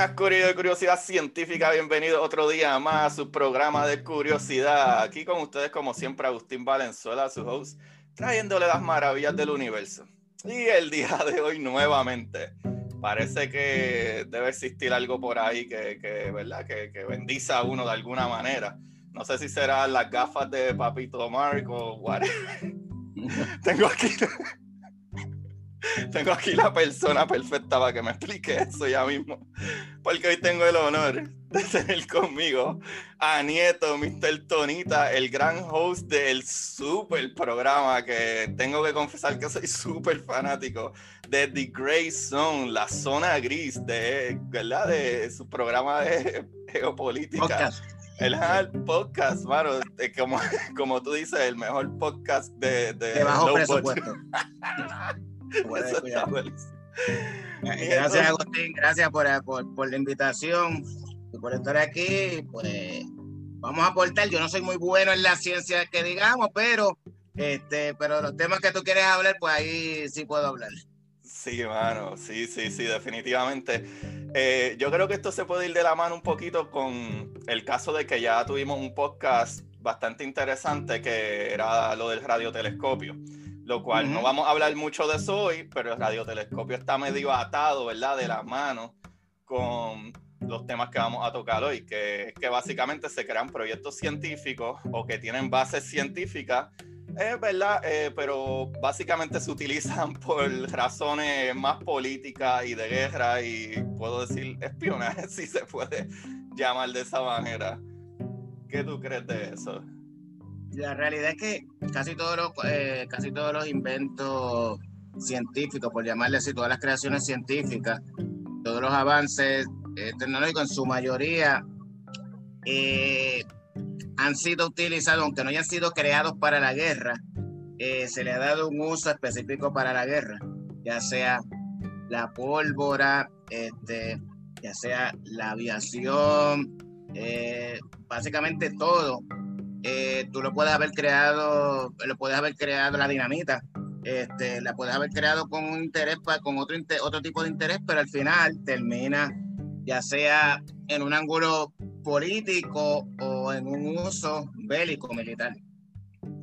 Buenas, de Curiosidad Científica. Bienvenido otro día más a su programa de curiosidad. Aquí con ustedes, como siempre, Agustín Valenzuela, su host, trayéndole las maravillas del universo. Y el día de hoy, nuevamente, parece que debe existir algo por ahí que, que ¿verdad? Que, que bendiza a uno de alguna manera. No sé si serán las gafas de Papito Mark o whatever. Tengo aquí. Tengo aquí la persona perfecta para que me explique eso ya mismo. Porque hoy tengo el honor de tener conmigo a Nieto, Mr. Tonita, el gran host del super programa que tengo que confesar que soy súper fanático de The Grey Zone, la zona gris de, ¿verdad? de su programa de geopolítica. Podcast. El, el podcast, mano, como, como tú dices, el mejor podcast de, de, De bajo presupuesto. Bueno, buenísimo. Gracias, Agustín. Gracias por, por, por la invitación y por estar aquí. Pues vamos a aportar. Yo no soy muy bueno en la ciencia que digamos, pero este, pero los temas que tú quieres hablar, pues ahí sí puedo hablar. Sí, mano, sí, sí, sí, definitivamente. Eh, yo creo que esto se puede ir de la mano un poquito con el caso de que ya tuvimos un podcast bastante interesante que era lo del radiotelescopio, lo cual no vamos a hablar mucho de eso hoy, pero el radiotelescopio está medio atado, ¿verdad? De la mano con los temas que vamos a tocar hoy, que, que básicamente se crean proyectos científicos o que tienen bases científicas es verdad, eh, pero básicamente se utilizan por razones más políticas y de guerra y puedo decir espionaje, si se puede llamar de esa manera. ¿Qué tú crees de eso? La realidad es que casi todos los, eh, casi todos los inventos científicos, por llamarle así, todas las creaciones científicas, todos los avances eh, tecnológicos, en su mayoría eh, han sido utilizados, aunque no hayan sido creados para la guerra, eh, se le ha dado un uso específico para la guerra, ya sea la pólvora, este, ya sea la aviación, básicamente todo eh, tú lo puedes haber creado, lo puedes haber creado la dinamita, este, la puedes haber creado con un interés, con otro, otro tipo de interés, pero al final termina ya sea en un ángulo político o en un uso bélico militar.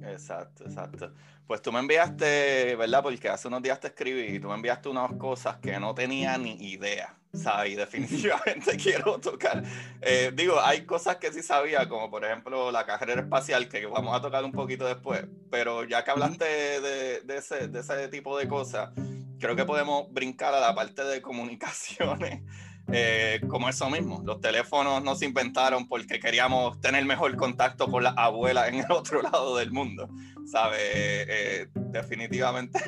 Exacto, exacto. Pues tú me enviaste, ¿verdad? Porque hace unos días te escribí y tú me enviaste unas cosas que no tenía ni idea, ¿sabes? Y definitivamente quiero tocar. Eh, digo, hay cosas que sí sabía, como por ejemplo la carrera espacial, que vamos a tocar un poquito después, pero ya que hablaste de, de ese, de ese tipo de cosas, creo que podemos brincar a la parte de comunicaciones. eh, como eso mismo, los teléfonos no se inventaron porque queríamos tener mejor contacto con las abuelas en el otro lado del mundo, ¿sabes? Eh, eh, definitivamente.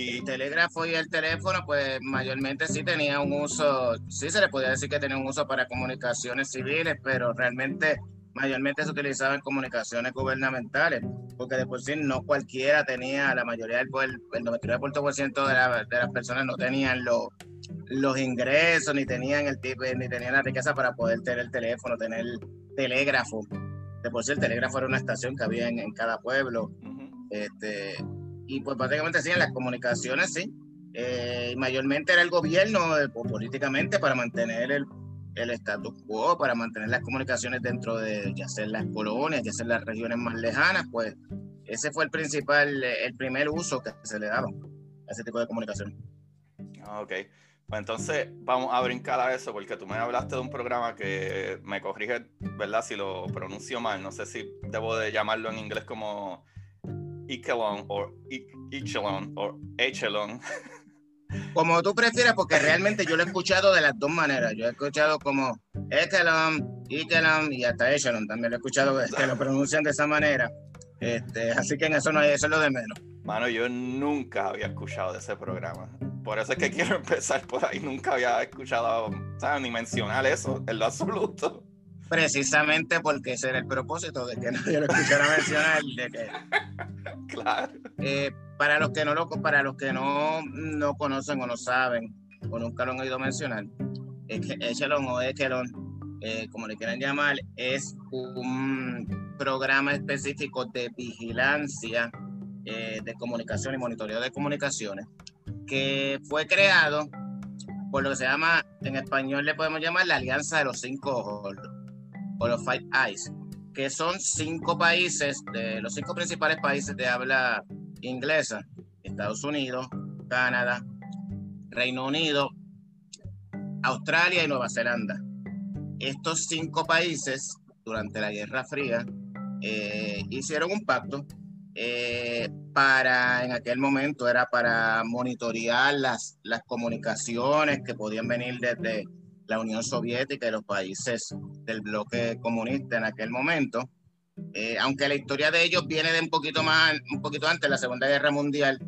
Y El telégrafo y el teléfono, pues mayormente sí tenía un uso, sí se le podía decir que tenía un uso para comunicaciones civiles, pero realmente mayormente se utilizaba en comunicaciones gubernamentales, porque de por sí no cualquiera tenía, la mayoría del pueblo, el 99% de, la- de las personas no tenían los, los ingresos, ni tenían el tipo, ni tenían la riqueza para poder tener el teléfono, tener telégrafo. De por sí el telégrafo era una estación que había en- en cada pueblo. Este, y pues básicamente sí, en las comunicaciones sí. Eh, mayormente era el gobierno eh, po- políticamente para mantener el, el status quo, para mantener las comunicaciones dentro de ya sea las colonias, ya sea las regiones más lejanas, pues ese fue el principal, eh, el primer uso que se le daba a ese tipo de comunicaciones. ah, ok. Pues entonces vamos a brincar a eso porque tú me hablaste de un programa que me corrige, ¿verdad? Si lo pronuncio mal, no sé si debo de llamarlo en inglés como Echelon o Echelon o Echelon. Como tú prefieras, porque realmente yo lo he escuchado de las dos maneras. Yo he escuchado como Echelon, Echelon y hasta Echelon también lo he escuchado que lo pronuncian de esa manera. Este, así que en eso no hay, eso es lo de menos. Mano, yo nunca había escuchado de ese programa. Por eso es que quiero empezar por ahí. Nunca había escuchado, ¿sabes? Ni mencionar eso en lo absoluto. Precisamente porque ese era el propósito de que nadie lo escuchara mencionar. De que, claro. Eh, para los que no lo, para los que no, no conocen o no saben o nunca lo han oído mencionar, es que Echelon o Echelon, eh, como le quieran llamar, es un programa específico de vigilancia eh, de comunicación y monitoreo de comunicaciones que fue creado por lo que se llama, en español le podemos llamar la Alianza de los Cinco Ojos, o los Five Eyes, que son cinco países, de los cinco principales países de habla inglesa, Estados Unidos, Canadá, Reino Unido, Australia y Nueva Zelanda. Estos cinco países, durante la Guerra Fría, eh, hicieron un pacto eh, para, en aquel momento era para monitorear las, las comunicaciones que podían venir desde la Unión Soviética y los países del bloque comunista en aquel momento. Eh, aunque la historia de ellos viene de un poquito más, un poquito antes la Segunda Guerra Mundial,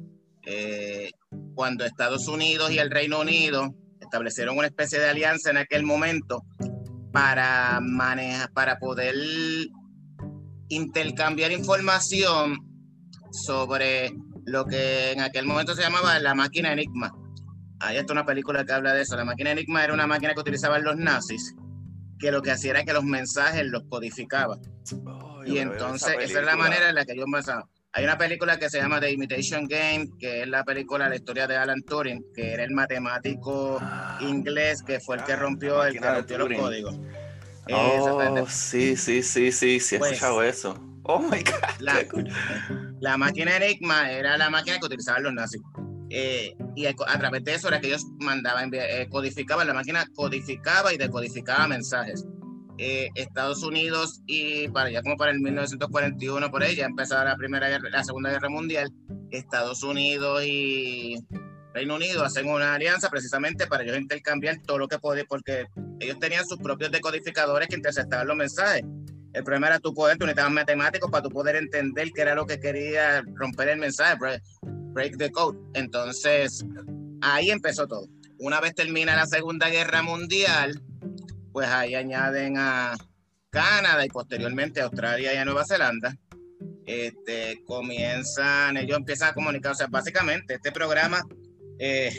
eh, cuando Estados Unidos y el Reino Unido establecieron una especie de alianza en aquel momento para manejar, para poder intercambiar información sobre lo que en aquel momento se llamaba la máquina Enigma. Hay hasta una película que habla de eso. La máquina Enigma era una máquina que utilizaban los nazis, que lo que hacía era que los mensajes los codificaba. y entonces esa, es la manera en la que yo pensaba. Hay una película que se llama The Imitation Game, que es la película, la historia de Alan Turing, que era el matemático ah. inglés que fue el que ah, rompió, el que rompió los códigos. Oh, sí, sí, sí, sí, sí, he pues, escuchado eso. Oh my God. La, máquina Enigma era la máquina que utilizaban los nazis. Eh, y a, través de eso era que ellos mandaban, eh, codificaban, la máquina codificaba y decodificaba mensajes. Eh, Estados Unidos y para ya como para el 1941 por ahí ya empezaba la primera guerra, la segunda guerra mundial Estados Unidos y Reino Unido hacen una alianza precisamente para ellos intercambiar todo lo que podían porque ellos tenían sus propios decodificadores que interceptaban los mensajes el problema era tu poder, tú necesitabas matemáticos para tu poder entender qué era lo que quería romper el mensaje, break, the code. Entonces, ahí empezó todo. Una vez termina la Segunda Guerra Mundial, pues ahí añaden a Canadá y posteriormente a Australia y a Nueva Zelanda. Este, comienzan, ellos empiezan a comunicar, o sea, básicamente este programa, eh,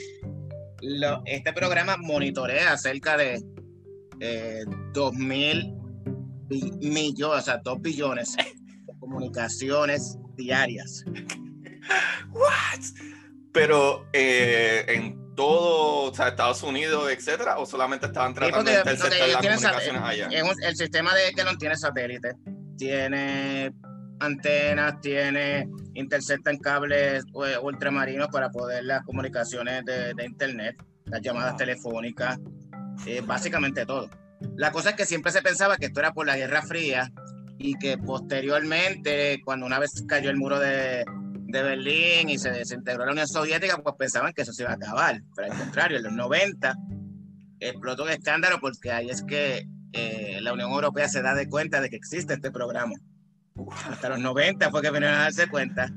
este programa monitorea cerca de eh, 2000 millones, o sea, dos billones de comunicaciones diarias. What? Pero eh, en todo, o sea, Estados Unidos, etcétera, o solamente estaban tratando de interceptar las comunicaciones allá. el sistema de que no tiene satélite, tiene antenas, tiene interceptan cables eh, ultramarinos para poder las comunicaciones de, internet, las llamadas telefónicas, eh, básicamente todo. La cosa es que siempre se pensaba que esto era por la Guerra Fría y que posteriormente, cuando una vez cayó el muro de, Berlín y se desintegró la Unión Soviética, pues pensaban que eso se iba a acabar. Pero al contrario, en los 90 explotó un escándalo porque ahí es que eh, la Unión Europea se da de cuenta de que existe este programa. Hasta los 90 fue que vinieron a darse cuenta.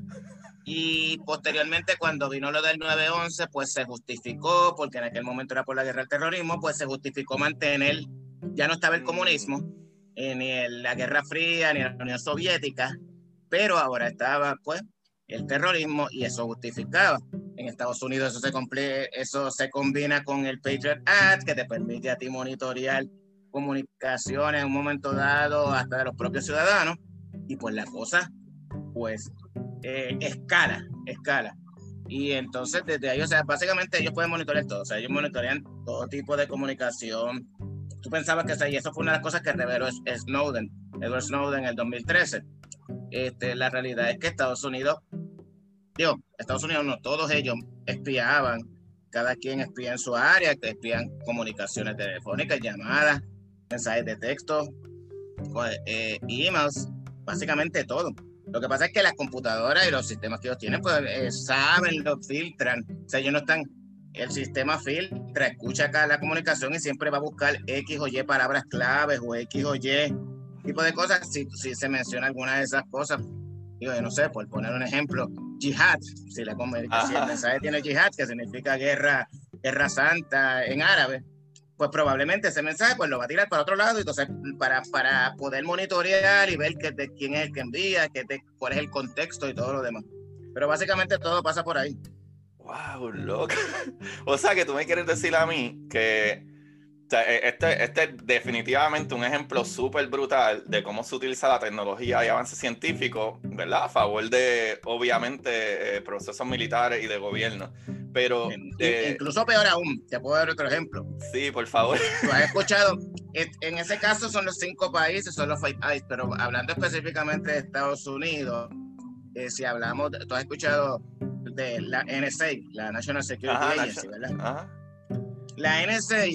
Y posteriormente, cuando vino lo del 9-11, pues se justificó, porque en aquel momento era por la guerra del terrorismo, pues se justificó mantener ya no estaba el comunismo, eh, ni en la Guerra Fría, ni la Unión Soviética, pero ahora estaba pues el terrorismo y eso justificaba. En Estados Unidos eso se, cumple, eso se combina con el Patriot Act, que te permite a ti monitorear comunicaciones en un momento dado hasta de los propios ciudadanos, y pues la cosa, pues, eh, escala, escala. Y entonces desde ahí, o sea, básicamente ellos pueden monitorear todo, o sea, ellos monitorean todo tipo de comunicación, tú pensabas que y eso fue una de las cosas que reveló Snowden, Edward Snowden en el 2013. Este, la realidad es que Estados Unidos, digo, Estados Unidos no, todos ellos espiaban cada quien espía en su área, que espían comunicaciones telefónicas, llamadas, mensajes de texto, eh, emails, básicamente todo. Lo que pasa es que las computadoras y los sistemas que ellos tienen, pues eh, saben, lo filtran. O sea, ellos no están, el sistema filtra, escucha acá la comunicación y siempre va a buscar X o Y palabras claves o X o Y tipo de cosas. Si, si se menciona alguna de esas cosas, digo, no sé, por poner un ejemplo, jihad, si, la, si el mensaje tiene jihad, que significa guerra, guerra santa en árabe, pues probablemente ese mensaje pues lo va a tirar para otro lado, entonces para, para poder monitorear y ver que, de quién es el que envía, que de, cuál es el contexto y todo lo demás. Pero básicamente todo pasa por ahí. Wow, loco. o sea que tú me quieres decir a mí que e, este, este es definitivamente un ejemplo súper brutal de cómo se utiliza la tecnología y avance científico, ¿verdad? A favor de, obviamente, eh, procesos militares y de gobierno. Pero. Eh, incluso peor aún, te puedo dar otro ejemplo. Sí, por favor. Tú has escuchado, en ese caso son los cinco países, son los five países, pero hablando específicamente de Estados Unidos, eh, si hablamos, tú has escuchado de la NSA, la National Security Agency, ¿verdad? Ajá. La NSA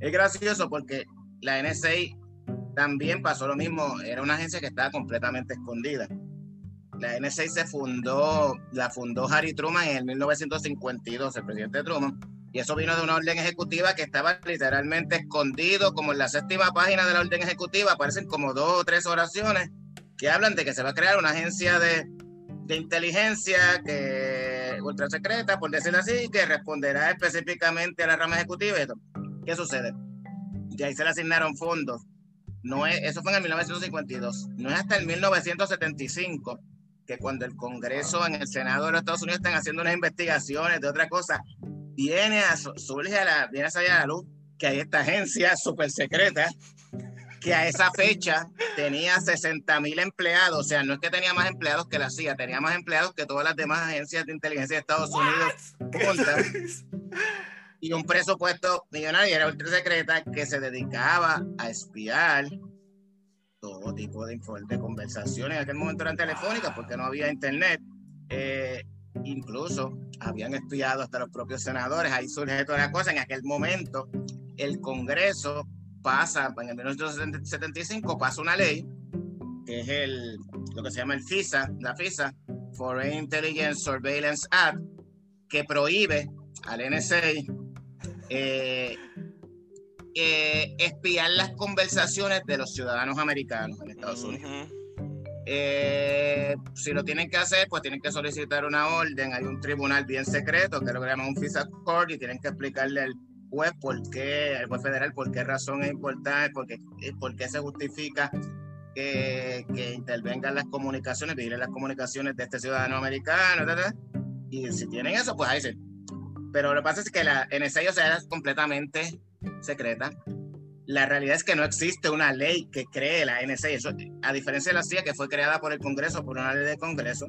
es gracioso porque la NSA también pasó lo mismo, era una agencia que estaba completamente escondida. La NSA se fundó, la fundó Harry Truman en el 1952, el presidente Truman, y eso vino de una orden ejecutiva que estaba literalmente escondido, como en la séptima página de la orden ejecutiva, aparecen como dos o tres oraciones que hablan de que se va a crear una agencia de, de inteligencia que ultra secreta, por decirlo así, que responderá específicamente a la rama ejecutiva y todo. ¿Qué sucede? De ahí se le asignaron fondos. No es, eso fue en el 1952. No es hasta el 1975 que cuando el Congreso en el Senado de los Estados Unidos están haciendo unas investigaciones de otra cosa, viene a, surge a la, viene a salir a la luz que hay esta agencia súper secreta que a esa fecha tenía 60 mil empleados, o sea, no es que tenía más empleados que la CIA, tenía más empleados que todas las demás agencias de inteligencia de Estados Unidos. y un presupuesto millonario, era ultra secreta, que se dedicaba a espiar todo tipo de, de conversaciones. En aquel momento eran telefónicas porque no había internet. Eh, incluso habían espiado hasta los propios senadores. Ahí surge toda la cosa. En aquel momento, el Congreso pasa, en el 1975, pasa una ley que es el, lo que se llama el FISA, la FISA, Foreign Intelligence Surveillance Act, que prohíbe al NSA eh, eh, espiar las conversaciones de los ciudadanos americanos en Estados Unidos. Eh, si lo tienen que hacer, pues tienen que solicitar una orden. Hay un tribunal bien secreto que lo llaman un FISA Court y tienen que explicarle al juez por qué, al juez federal, por qué razón es importante, por qué, por qué se justifica que, que, intervengan las comunicaciones, pedirle las comunicaciones de este ciudadano americano, y si tienen eso, pues ahí se pero lo que pasa es que la NSA o sea, era completamente secreta. La realidad es que no existe una ley que cree la NSA. Eso, a diferencia de la CIA, que fue creada por el Congreso, por una ley de Congreso,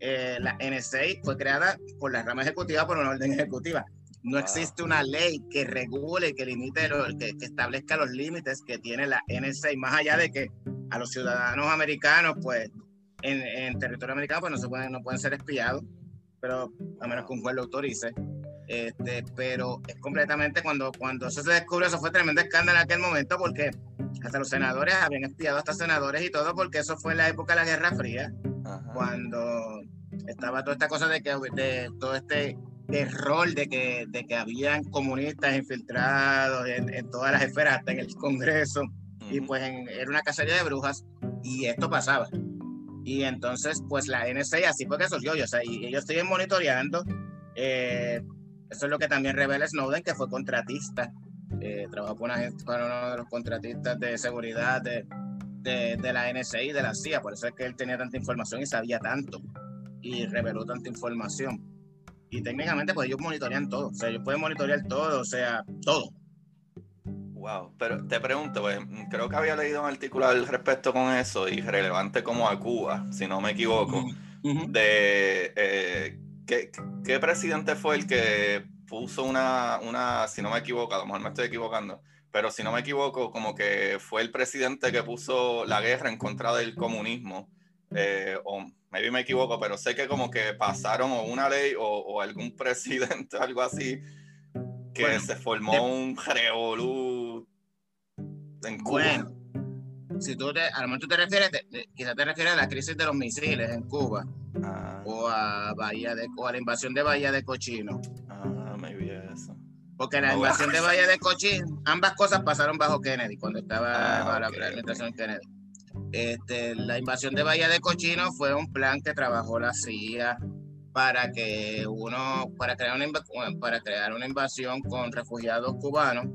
eh, la NSA fue creada por la rama ejecutiva, por una orden ejecutiva. No existe una ley que regule, que limite, que, que, establezca los límites que tiene la NSA, más allá de que a los ciudadanos americanos, pues, en, en territorio americano, pues no, se pueden, no pueden ser espiados, pero a menos que un juez lo autorice. Este, pero es completamente cuando, cuando eso se descubre, eso fue tremendo escándalo en aquel momento porque hasta los senadores habían espiado hasta senadores y todo porque eso fue en la época de la Guerra Fría, cuando estaba toda esta cosa de que de todo este error de que, de que habían comunistas infiltrados en, todas las esferas, hasta en el Congreso, y pues era una cacería de brujas, y esto pasaba. Y entonces, pues la NSA así fue que surgió, o sea, y ellos siguen monitoreando. Eh, eso es lo que también revela Snowden, que fue contratista. Eh, trabajó con una, para uno de los contratistas de seguridad de, de, la NSA y de la CIA. Por eso es que él tenía tanta información y sabía tanto. Y reveló tanta información. Y técnicamente, pues ellos monitorean todo. O sea, ellos pueden monitorear todo, o sea, todo. Wow, pero te pregunto, pues, creo que había leído un artículo al respecto con eso y relevante como a Cuba, si no me equivoco, de eh, ¿Qué, presidente fue el que puso una, una, si no me equivoco, a lo mejor me estoy equivocando, pero si no me equivoco, como que fue el presidente que puso la guerra en contra del comunismo eh, o maybe me equivoco, pero sé que como que pasaron o una ley o, algún presidente, algo así, que se formó un revolú en Cuba. Bueno, si tú te, a lo mejor tú te refieres, quizás te refieres a la crisis de los misiles en Cuba, ah. o a Bahía de, o a la invasión de Bahía de Cochino. Ah, maybe eso. Porque la invasión de Bahía de Cochino, ambas cosas pasaron bajo Kennedy, cuando estaba ah, la administración Kennedy. Este, la invasión de Bahía de Cochino fue un plan que trabajó la CIA para que uno, para crear una, para crear una invasión con refugiados cubanos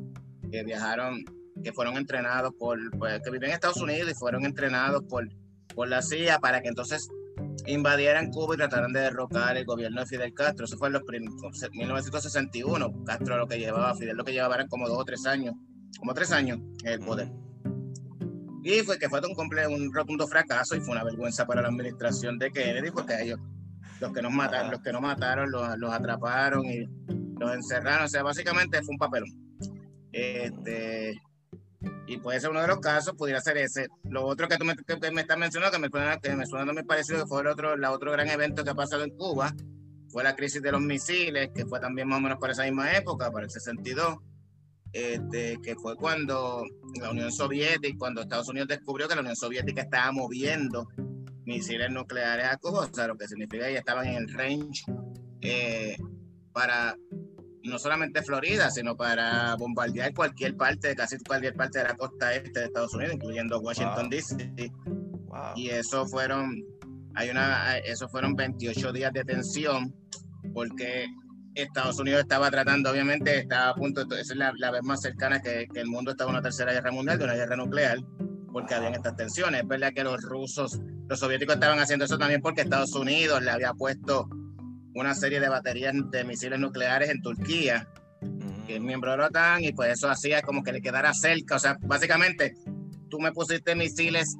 que viajaron, que fueron entrenados por, pues, que viven en Estados Unidos y fueron entrenados por, por la CIA para que entonces invadieran Cuba y trataran de derrocar el gobierno de Fidel Castro. Eso fue en los 1961. Castro lo que llevaba, Fidel lo que llevaba eran como dos o tres años, como tres años en el poder. Y fue que fue un, un rotundo fracaso y fue una vergüenza para la administración de Kennedy, porque ellos, los que nos mataron, los que no mataron, los, los, atraparon y los encerraron. O sea, básicamente fue un papelón. Este, y puede ser uno de los casos, pudiera ser ese. Lo otro que tú me, que me estás mencionando, que me, suena, que me suena muy parecido, que fue el otro, la otro gran evento que ha pasado en Cuba, fue la crisis de los misiles, que fue también más o menos por esa misma época, para el 62 este, que fue cuando la Unión Soviética, cuando Estados Unidos descubrió que la Unión Soviética estaba moviendo misiles nucleares a Cuba, o sea, lo que significa que ya estaban en el range eh, para no solamente Florida, sino para bombardear cualquier parte, casi cualquier parte de la costa este de Estados Unidos, incluyendo Washington D.C. Y eso fueron, hay una, eso fueron 28 días de tensión, porque Estados Unidos estaba tratando, obviamente, estaba a punto, esa es la, vez más cercana que, el mundo estaba en una tercera guerra mundial, de una guerra nuclear, porque habían estas tensiones. Es verdad que los rusos, los soviéticos estaban haciendo eso también porque Estados Unidos le había puesto una serie de baterías de misiles nucleares en Turquía, que es miembro de la OTAN, y pues eso hacía como que le quedara cerca. O sea, básicamente, tú me pusiste misiles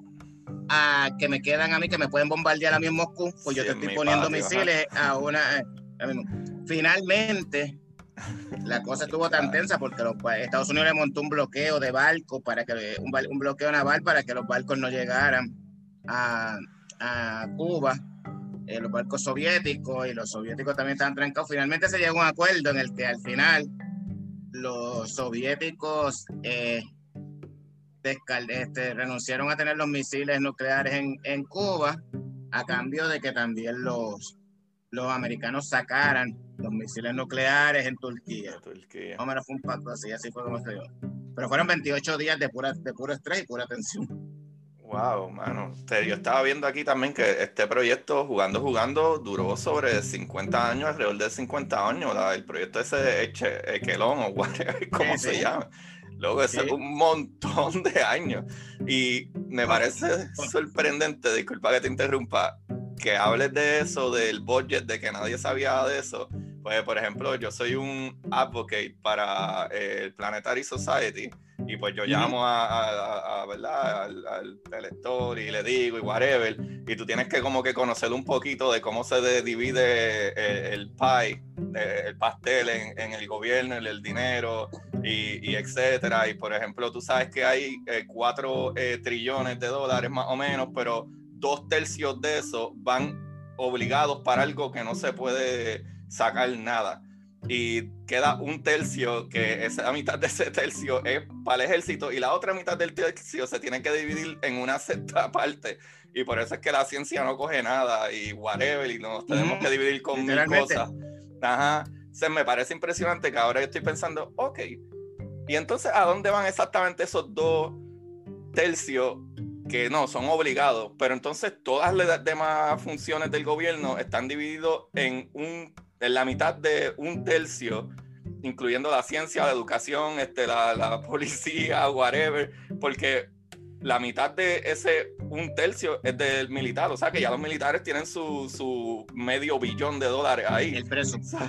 a, que me quedan a mí, que me pueden bombardear a mí en Moscú, pues yo te estoy poniendo misiles a una... Eh, Finalmente, la cosa estuvo tan tensa porque los, Estados Unidos le montó un bloqueo de barcos para que un, bloqueo naval para que los barcos no llegaran a, Cuba, eh, los barcos soviéticos y los soviéticos también estaban trancados. Finalmente se llegó a un acuerdo en el que al final los soviéticos eh, este, renunciaron a tener los misiles nucleares en, en Cuba a cambio de que también los los americanos sacaran los misiles nucleares en Turquía. Turquía. Más o menos fue un pacto así, así fue como se dio. Pero fueron 28 días de, pura, de puro estrés y pura tensión. Wow, mano. Yo estaba viendo aquí también que este proyecto, Jugando, Jugando, duró sobre 50 años, alrededor de 50 años. El proyecto ese de Equelón o whatever, ¿cómo se llama? Luego, es un montón de años. Y me parece sorprendente, disculpa que te interrumpa, que hables de eso, del budget, de que nadie sabía de eso. Pues, por ejemplo, yo soy un advocate para eh, el Planetary Society y pues yo llamo a, ¿verdad? Al, elector y le digo y whatever, y tú tienes que como que conocer un poquito de cómo se divide eh, el, pie, eh, el pastel en, el gobierno, el, el dinero y, y, etcétera. Y por ejemplo, tú sabes que hay cuatro trillones de dólares más o menos, pero dos tercios de eso van obligados para algo que no se puede sacar nada. Y queda un tercio, que esa mitad de ese tercio es para el ejército, y la otra mitad del tercio se tiene que dividir en una sexta parte. Y por eso es que la ciencia no coge nada y whatever, y nos tenemos que dividir con mil cosas. Ajá. Se me parece impresionante que ahora yo estoy pensando, ok, y entonces, ¿a dónde van exactamente esos dos tercios que no, son obligados, pero entonces todas las demás funciones del gobierno están divididos en, un, en la mitad de un tercio, incluyendo la ciencia, la educación, este, la, la policía, whatever, porque la mitad de ese un tercio es del militar, o sea que ya los militares tienen su, su medio billón de dólares ahí. El,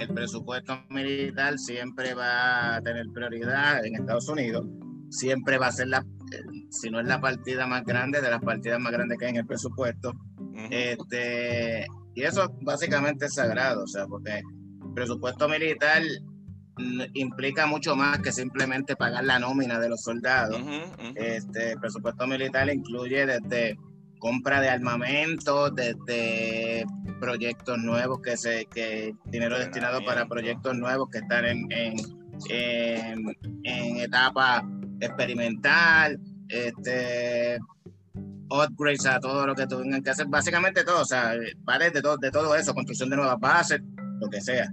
el presupuesto militar siempre va a tener prioridad en Estados Unidos, siempre va a ser la si no es la partida más grande, de las partidas más grandes que hay en el presupuesto. este, y eso básicamente es sagrado, o sea, porque el presupuesto militar implica mucho más que simplemente pagar la nómina de los soldados. Este, el presupuesto militar incluye desde compra de armamento, desde proyectos nuevos que se, que dinero destinado para proyectos nuevos que están en, en, en, etapa experimental, este upgrades a todo lo que tengan que hacer, básicamente todo, o sea, vale de todo, de todo eso, construcción de nuevas bases, lo que sea.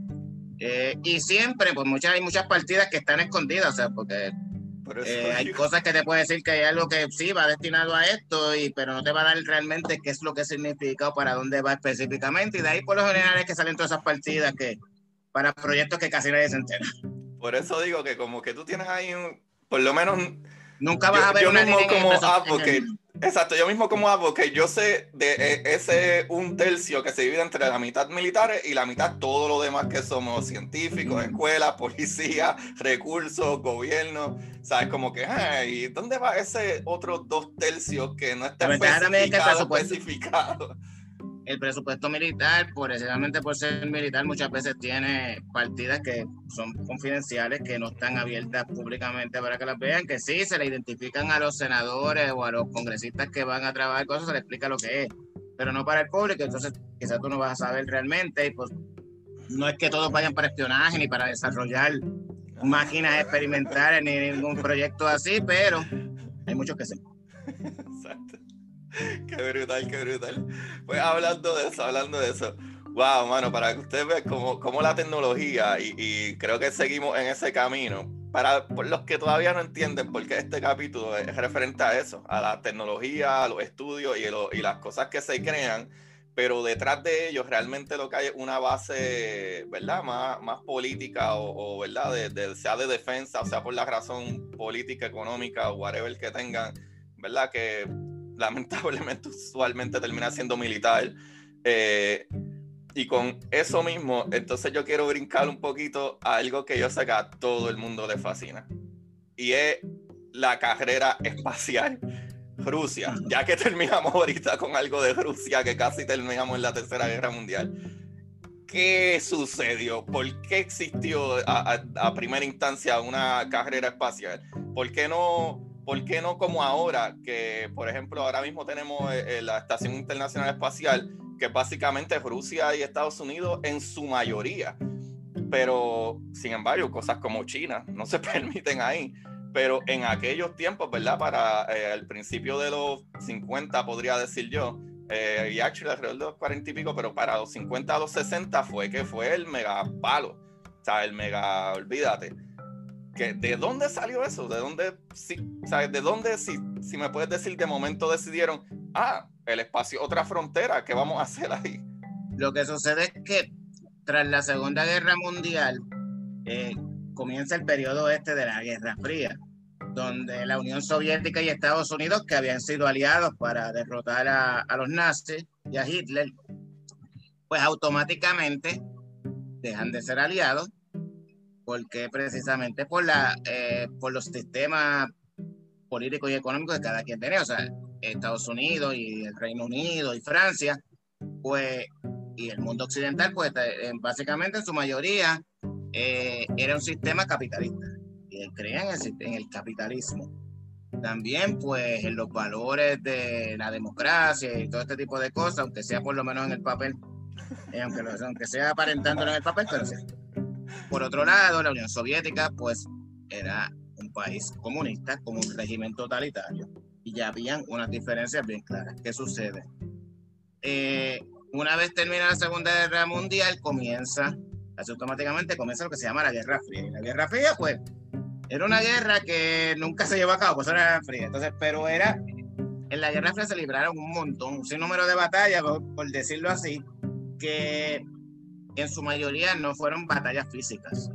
Eh, y siempre, pues muchas, hay muchas partidas que están escondidas, o sea, porque eh, hay cosas que te puede decir que hay algo que sí va destinado a esto, y, pero no te va a dar realmente qué es lo que significa o para dónde va específicamente. Y de ahí por lo general es que salen todas esas partidas que para proyectos que casi nadie se entera. Por eso digo que como que tú tienes ahí un, por lo menos... Nunca vas a ver una mismo como advocate, exacto, yo mismo como advocate, yo sé de e, ese un tercio que se divide entre la mitad militares y la mitad todo lo demás que somos científicos, escuelas, policía, recursos, gobierno, sabes como que, ¿y dónde va ese otro dos tercios que no está especificado? especificado? El presupuesto militar, precisamente por ser militar, muchas veces tiene partidas que son confidenciales, que no están abiertas públicamente para que las vean, que sí se le identifican a los senadores o a los congresistas que van a trabajar cosas, se le explica lo que es, pero no para el público, entonces quizás tú no vas a saber realmente, y pues no es que todos vayan para espionaje ni para desarrollar máquinas experimentales ni ningún proyecto así, pero hay muchos que sí. Exacto. qué brutal, qué brutal. Pues hablando de eso, hablando de eso. Wow, mano, para que ustedes vean cómo, cómo la tecnología, y, creo que seguimos en ese camino, para los que todavía no entienden por qué este capítulo es referente a eso, a la tecnología, a los estudios y, y las cosas que se crean, pero detrás de ellos realmente lo que hay es una base, ¿verdad? Más, más política o, ¿verdad? De, sea de defensa, o sea por la razón política, económica o whatever que tengan, ¿verdad? Que lamentablemente usualmente termina siendo militar. Eh, y con eso mismo, entonces yo quiero brincar un poquito a algo que yo sé que a todo el mundo le fascina. Y es la carrera espacial. Rusia, ya que terminamos ahorita con algo de Rusia, que casi terminamos en la Tercera Guerra Mundial. ¿Qué sucedió? ¿Por qué existió a, a primera instancia una carrera espacial? ¿Por qué no ¿por qué no como ahora? Que, por ejemplo, ahora mismo tenemos eh, eh, la Estación Internacional Espacial, que básicamente es Rusia y Estados Unidos en su mayoría. Pero, sin embargo, cosas como China no se permiten ahí. Pero en aquellos tiempos, ¿verdad? Para eh, el principio de los 50, podría decir yo, y actually alrededor de los 40 y pico, pero para los 50 a los 60 fue que fue el mega palo. O sea, el mega, olvídate ¿De dónde salió eso? ¿De dónde, si, ¿De dónde, si, si me puedes decir, de momento decidieron, ah, el espacio, otra frontera, ¿qué vamos a hacer ahí? Lo que sucede es que tras la Segunda Guerra Mundial eh, comienza el periodo este de la Guerra Fría, donde la Unión Soviética y Estados Unidos, que habían sido aliados para derrotar a, a los nazis y a Hitler, pues automáticamente dejan de ser aliados porque precisamente por, la, eh, por los sistemas políticos y económicos que cada quien tenía, o sea, Estados Unidos y el Reino Unido y Francia, pues, y el mundo occidental, pues eh, básicamente en su mayoría eh, era un sistema capitalista, y creían en en el capitalismo. También, pues, en los valores de la democracia y todo este tipo de cosas, aunque sea por lo menos en el papel, aunque, aunque sea aparentándolo en el papel, pero sí. Por otro lado, la Unión Soviética, pues, era un país comunista con un régimen totalitario y ya habían unas diferencias bien claras. ¿Qué sucede? Eh, una vez termina la Segunda Guerra Mundial, comienza, así automáticamente comienza lo que se llama la Guerra Fría. Y la Guerra Fría, pues, era una guerra que nunca se llevó a cabo, pues era la Guerra Fría. Entonces, pero era, en la Guerra Fría se libraron un montón, un sinnúmero de batallas, por decirlo así, que en su mayoría no fueron batallas físicas.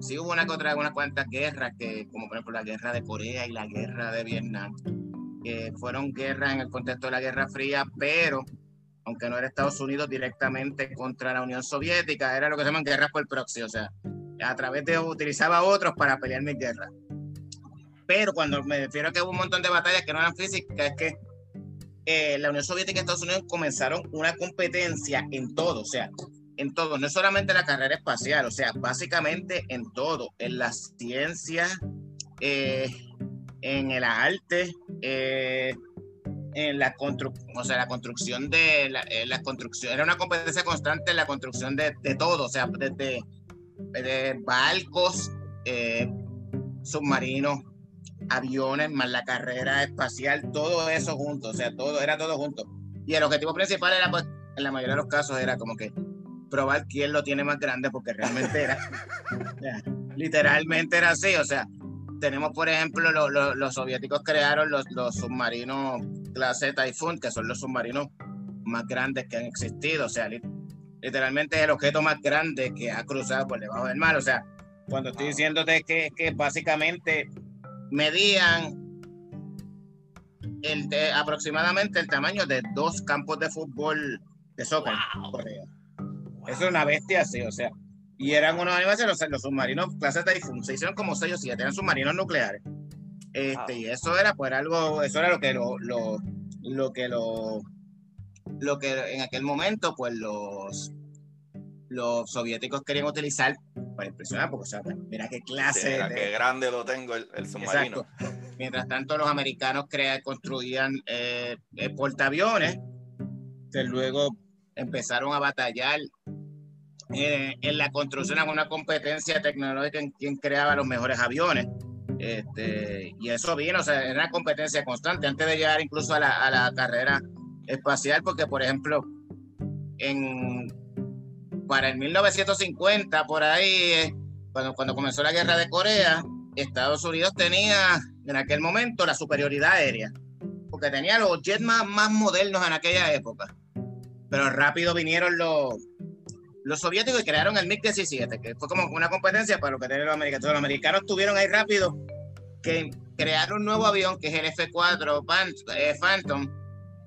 Sí hubo una contra unas cuantas guerras, que, como por ejemplo la guerra de Corea y la guerra de Vietnam, que fueron guerras en el contexto de la Guerra Fría, pero aunque no era Estados Unidos directamente contra la Unión Soviética, era lo que se llaman guerras por proxy, o sea, a través de utilizaba a otros para pelear mis guerras. Pero cuando me refiero a que hubo un montón de batallas que no eran físicas, es que eh, la Unión Soviética y Estados Unidos comenzaron una competencia en todo, o sea, en todo, no solamente la carrera espacial, o sea, básicamente en todo, en la ciencia, eh, en el arte, eh, en la construcción, o sea, la construcción de eh, la, construcción, era una competencia constante en la construcción de, de todo, o sea, desde de barcos, eh, submarinos, aviones, más la carrera espacial, todo eso junto, o sea, todo, era todo junto. Y el objetivo principal era, pues, en la mayoría de los casos, era como que probar quién lo tiene más grande, porque realmente era, literalmente era así, o sea, tenemos, por ejemplo, los soviéticos crearon los, los submarinos clase Typhoon, que son los submarinos más grandes que han existido, o sea, literalmente es el objeto más grande que ha cruzado por debajo del mar, o sea, cuando estoy diciéndote que, que básicamente medían el de, aproximadamente el tamaño de dos campos de fútbol de soccer. Eso es una bestia así, o sea. Y eran unos animales, los, los submarinos clase Typhoon, se hicieron como 6 o 7, eran submarinos nucleares. Este, Y eso era pues algo, eso era lo que lo, lo, lo que lo, lo que en aquel momento pues los los soviéticos querían utilizar para impresionar, porque, o sea, mira qué clase. mira qué grande lo tengo el, submarino. Mientras tanto, los americanos crea, construían eh, eh, portaaviones, que luego empezaron a batallar eh, en la construcción de una competencia tecnológica en quien creaba los mejores aviones. Este, y eso vino, o sea, era una competencia constante antes de llegar incluso a la, a la carrera espacial, porque, por ejemplo, en para el 1950, por ahí, eh, cuando, cuando comenzó la guerra de Corea, Estados Unidos tenía en aquel momento la superioridad aérea, porque tenía los jets más, más modernos en aquella época. Pero rápido vinieron los, los soviéticos crearon el MiG-17, que fue como una competencia para lo que tenían los americanos. los americanos tuvieron ahí rápido que crear un nuevo avión, que es el F-4 eh, Phantom,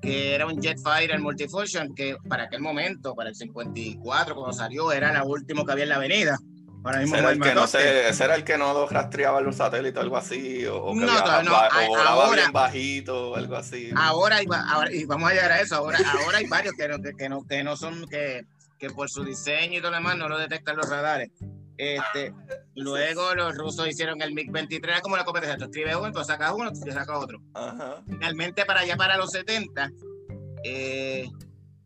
que era un jet fighter multifunction, que para aquel momento, para el 54, cuando salió, era la último que había en la avenida. Ahora mismo era el que no sé, ese era el que no rastreaba los satélites o algo así, o, que no, no, ahora, bien bajito, o algo así. Ahora, y vamos a llegar a eso, ahora, ahora hay varios que no, que, no, que no son, que, que por su diseño y todo lo demás no lo detectan los radares. Este, luego los rusos hicieron el MiG-23, era como la competencia, tú escribes uno, tú sacas uno, tú sacas otro. Finalmente, para allá, para los 70, eh,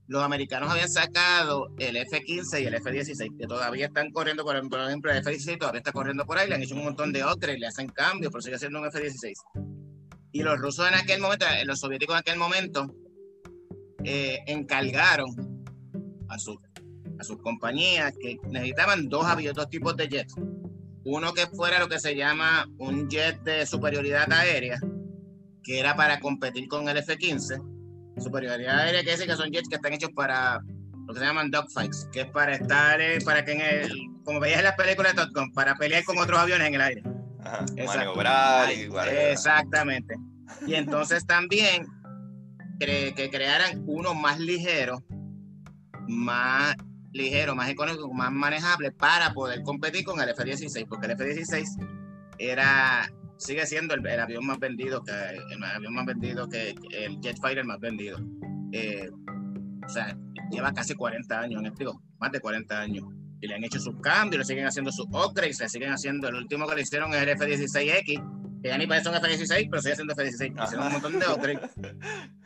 los americanos habían sacado el F-15 y el F-16, que todavía están corriendo, por ejemplo, el F-16 todavía está corriendo por ahí, le han hecho un montón de otros, le hacen cambios, pero sigue siendo un F-16. Y los rusos en aquel momento, eh, los soviéticos en aquel momento, eh, encargaron a su a sus compañías que necesitaban dos aviones, dos tipos de jets. Uno que fuera lo que se llama un jet de superioridad aérea, que era para competir con el F-15. Superioridad aérea que dice que son jets que están hechos para lo que se llaman dogfights, que es para estar, para que en el, como veías en las películas de Top Gun, para pelear con otros aviones en el aire. Ajá, maniobrar y Exactamente. Y entonces también que crearan uno más ligero, más ligero, más económico, más manejable para poder competir con el F-16, porque el F-16 era, sigue siendo el, avión más vendido, que, el avión más vendido que el jet fighter más vendido. Eh, o sea, lleva casi 40 años, digo, más de 40 años. Y le han hecho sus cambios, le siguen haciendo sus upgrades, le siguen haciendo. El último que le hicieron es el F-16X, que ya ni parece un F-16, pero sigue siendo F-16. Hicieron un montón de upgrades.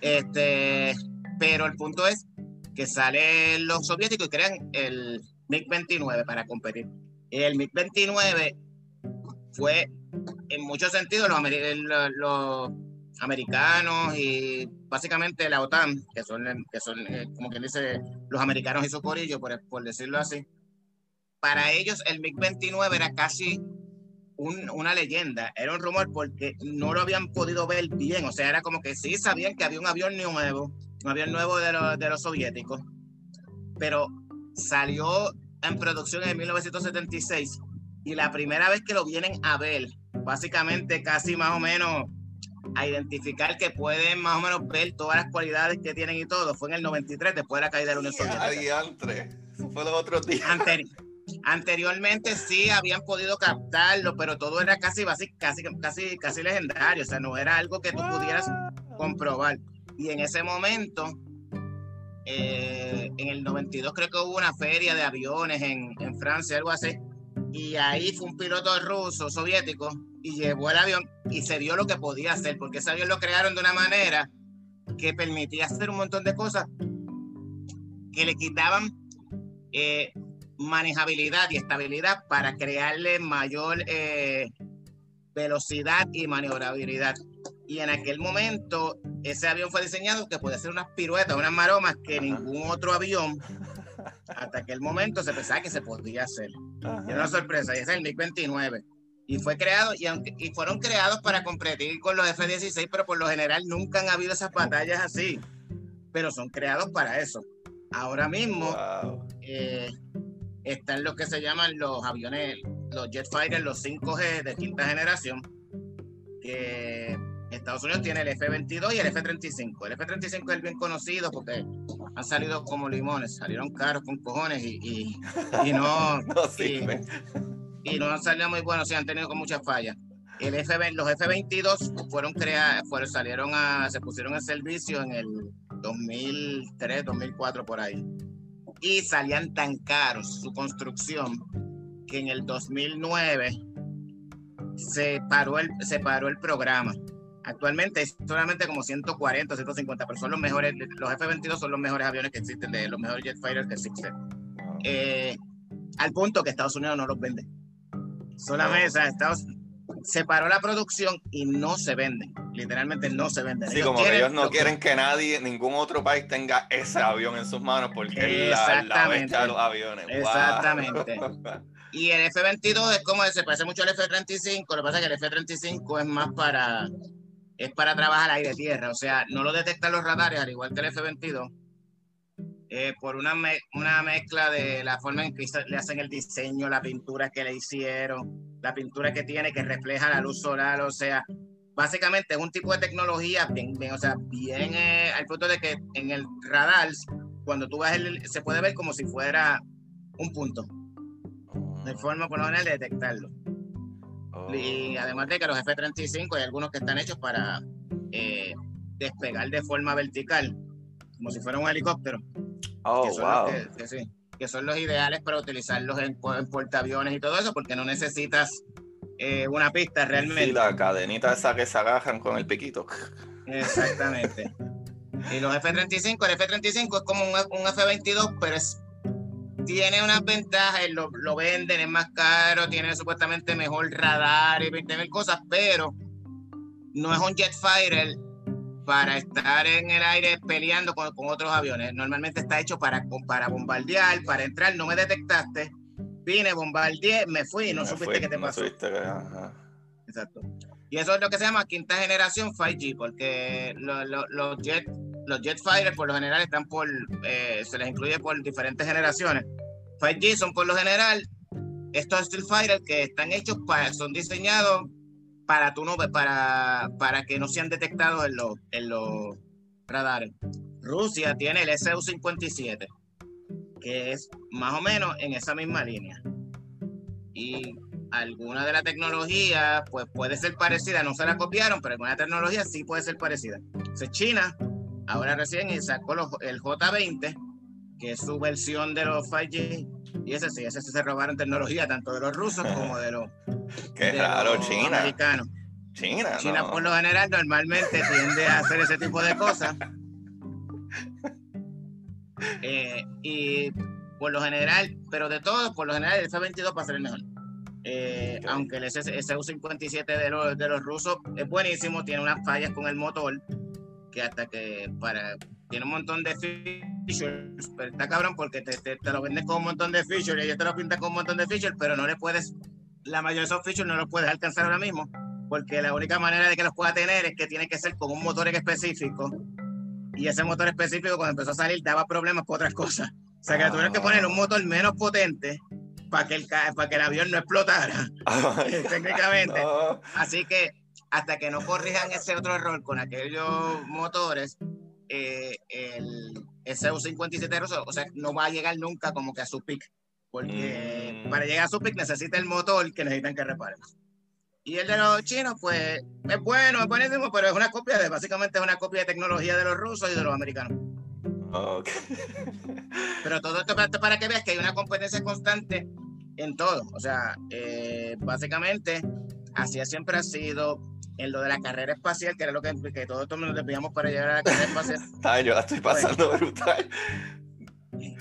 Este, pero el punto es que salen los soviéticos y crean el MiG-29 para competir. El MiG-29 fue, en muchos sentidos, los, americanos y básicamente la OTAN, que son, que son eh, como quien dice, los americanos y su corillo, por, por decirlo así, para ellos el MiG-29 era casi una leyenda, era un rumor porque no lo habían podido ver bien, o sea, era como que sí sabían que había un avión nuevo, un avión nuevo de, los, de los soviéticos, pero salió en producción en 1976 y la primera vez que lo vienen a ver, básicamente casi más o menos a identificar que pueden más o menos ver todas las cualidades que tienen y todo, fue en el 93 después de la caída de la Unión Soviética. Fue los otros días. anteriormente sí habían podido captarlo, pero todo era casi, casi, casi, casi legendario, o sea, no era algo que tú pudieras comprobar. Y en ese momento, eh, en el 92 creo que hubo una feria de aviones en, Francia, algo así, y ahí fue un piloto ruso, soviético, y llevó el avión y se vio lo que podía hacer, porque ese avión lo crearon de una manera que permitía hacer un montón de cosas que le quitaban eh, manejabilidad y estabilidad para crearle mayor eh, velocidad y maniobrabilidad. Y en aquel momento ese avión fue diseñado que podía hacer unas piruetas, unas maromas que ningún otro avión hasta aquel momento se pensaba que se podía hacer. Y una sorpresa, y ese es el MiG-29. Y fue creado, y, aunque, y fueron creados para competir con los F-16, pero por lo general nunca han habido esas batallas así. Pero son creados para eso. Ahora mismo eh, están los que se llaman los aviones, los jet fighters, los 5G de quinta generación, que Estados Unidos tiene el F-22 y el F-35. El F-35 es el bien conocido porque han salido como limones, salieron caros con cojones y, y, no, no y, no han salido muy buenos, y han tenido con muchas fallas. El F, los F-22 fueron creados, fueron, salieron a, se pusieron en servicio en el 2003, 2004 por ahí. Y salían tan caros su construcción que en el 2009 se paró el, se paró el programa. Actualmente es solamente como 140, 150, pero son los mejores, los F-22 son los mejores aviones que existen, de los mejores jet fighters que existen. Eh, al punto que Estados Unidos no los vende. Solamente, o sea, Estados, se paró la producción y no se venden. Literalmente no se venden. Sí, como que ellos no quieren que... nadie, ningún otro país tenga ese avión en sus manos porque la, la bestia de los aviones. Exactamente. y el F-22 es como, se parece mucho al F-35, lo que pasa es que el F-35 es más para, es para trabajar aire tierra, o sea, no lo detectan los radares, al igual que el F-22 eh, por una, una mezcla de la forma en que le hacen el diseño, la pintura que le hicieron, la pintura que tiene que refleja la luz solar, o sea, básicamente es un tipo de tecnología bien, o sea, bien eh, al punto de que en el radar, cuando tú vas, el, se puede ver como si fuera un punto, de forma por lo de detectarlo. Y además de que los F-35 hay algunos que están hechos para eh, despegar de forma vertical, como si fuera un helicóptero. Oh, que wow. que, sí, que son los ideales para utilizarlos en, portaaviones y todo eso, porque no necesitas eh, una pista realmente. Sí, la cadenita esa que se agajan con el piquito. Exactamente. y los F-35, el F-35 es como un, un F-22, pero es, tiene unas ventajas, lo, lo, venden, es más caro, tiene supuestamente mejor radar y 20 mil cosas, pero no es un jet fighter para estar en el aire peleando con, otros aviones. Normalmente está hecho para, para bombardear, para entrar, no me detectaste, vine, bombardeé, me fui y no supiste qué te pasó. Exacto. Y eso es lo que se llama quinta generación 5G, porque los jet los jet fighters por lo general están por, eh, se les incluye por diferentes generaciones. 5G son por lo general estos Steel Fighters que están hechos para, son diseñados para que no sean detectados en los, en los radares. Rusia tiene el SU-57, que es más o menos en esa misma línea. Y alguna de la tecnología pues puede ser parecida, no se la copiaron, pero alguna tecnología sí puede ser parecida. Entonces China ahora recién sacó el J20, que es su versión de los 5G, y ese sí, ese sí se robaron tecnología tanto de los rusos como de los Qué raro, China. China. China por lo general normalmente tiende a hacer ese tipo de cosas. Eh, y por lo general, pero de todo, por lo general el F-22 va a ser el mejor. Eh, aunque el SU-57 de los, de los rusos es buenísimo, tiene unas fallas con el motor que hasta que para tiene un montón de features, pero está cabrón porque te, te, lo vendes con un montón de features y ellos te lo pintan con un montón de features, pero no le puedes la mayoría de esos features no los puedes alcanzar ahora mismo, porque la única manera de que los pueda tener es que tiene que ser con un motor específico. Y ese motor específico, cuando empezó a salir, daba problemas con otras cosas. O sea, que tuvieron que poner un motor menos potente para que el, para que el avión no explotara, técnicamente. Así que hasta que no corrijan ese otro error con aquellos motores, eh, el SU-57, o sea, no va a llegar nunca como que a su pick porque mm. para llegar a su pick necesita el motor que necesitan que reparen. Y el de los chinos, pues, es bueno, es buenísimo, pero es una copia de, básicamente es una copia de tecnología de los rusos y de los americanos. Pero todo esto para, que veas que hay una competencia constante en todo. O sea, eh, básicamente, así siempre ha sido. En lo de la carrera espacial, que era lo que, que todos nos desviamos para llegar a la carrera espacial. Ay, yo la estoy pasando Pues, brutal.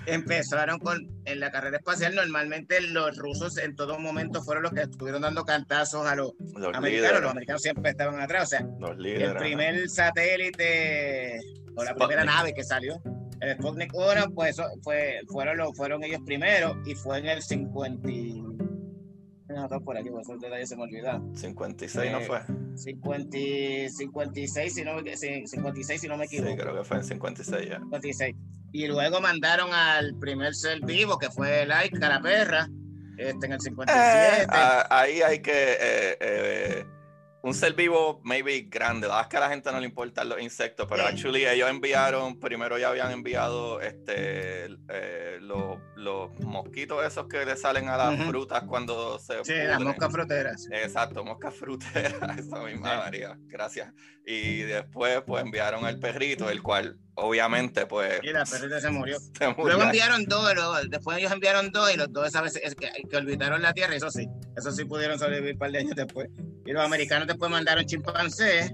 Empezaron con en la carrera espacial. Normalmente los rusos en todo momento fueron los que estuvieron dando cantazos a los Los americanos. líderes. Los americanos siempre estaban atrás. O sea, Los el líderes. primer satélite o la Sputnik. primera nave que salió, el Sputnik 1, pues eso fue, fueron, los, fueron ellos primero y fue en el 50. No, está por aquí, por esos detalles se me olvidaron. 56 no Eh, fue. 50, y- 56, si no, me- sí, 56, si no me Sí, equivoco. creo que fue en 56 ya. 56. Y luego mandaron al primer ser vivo, que fue Laika, la perra, este, en el Eh, 57. ah, ahí hay que. eh, eh, un ser vivo, maybe grande. La verdad es que a la gente no le importan los insectos, pero actually ellos enviaron, primero ya habían enviado este eh, los, los mosquitos esos que le salen a las frutas cuando se. sí, las moscas fruteras. Exacto, mosca frutera, esa misma Sí. María, gracias. Y después pues enviaron al perrito, el cual obviamente pues Y la perrita se murió. se murió. Luego enviaron dos, luego- después ellos enviaron dos y los dos esa vez es que, que orbitaron la Tierra, eso sí, eso sí pudieron sobrevivir un par de años después. Y los americanos después mandaron chimpancés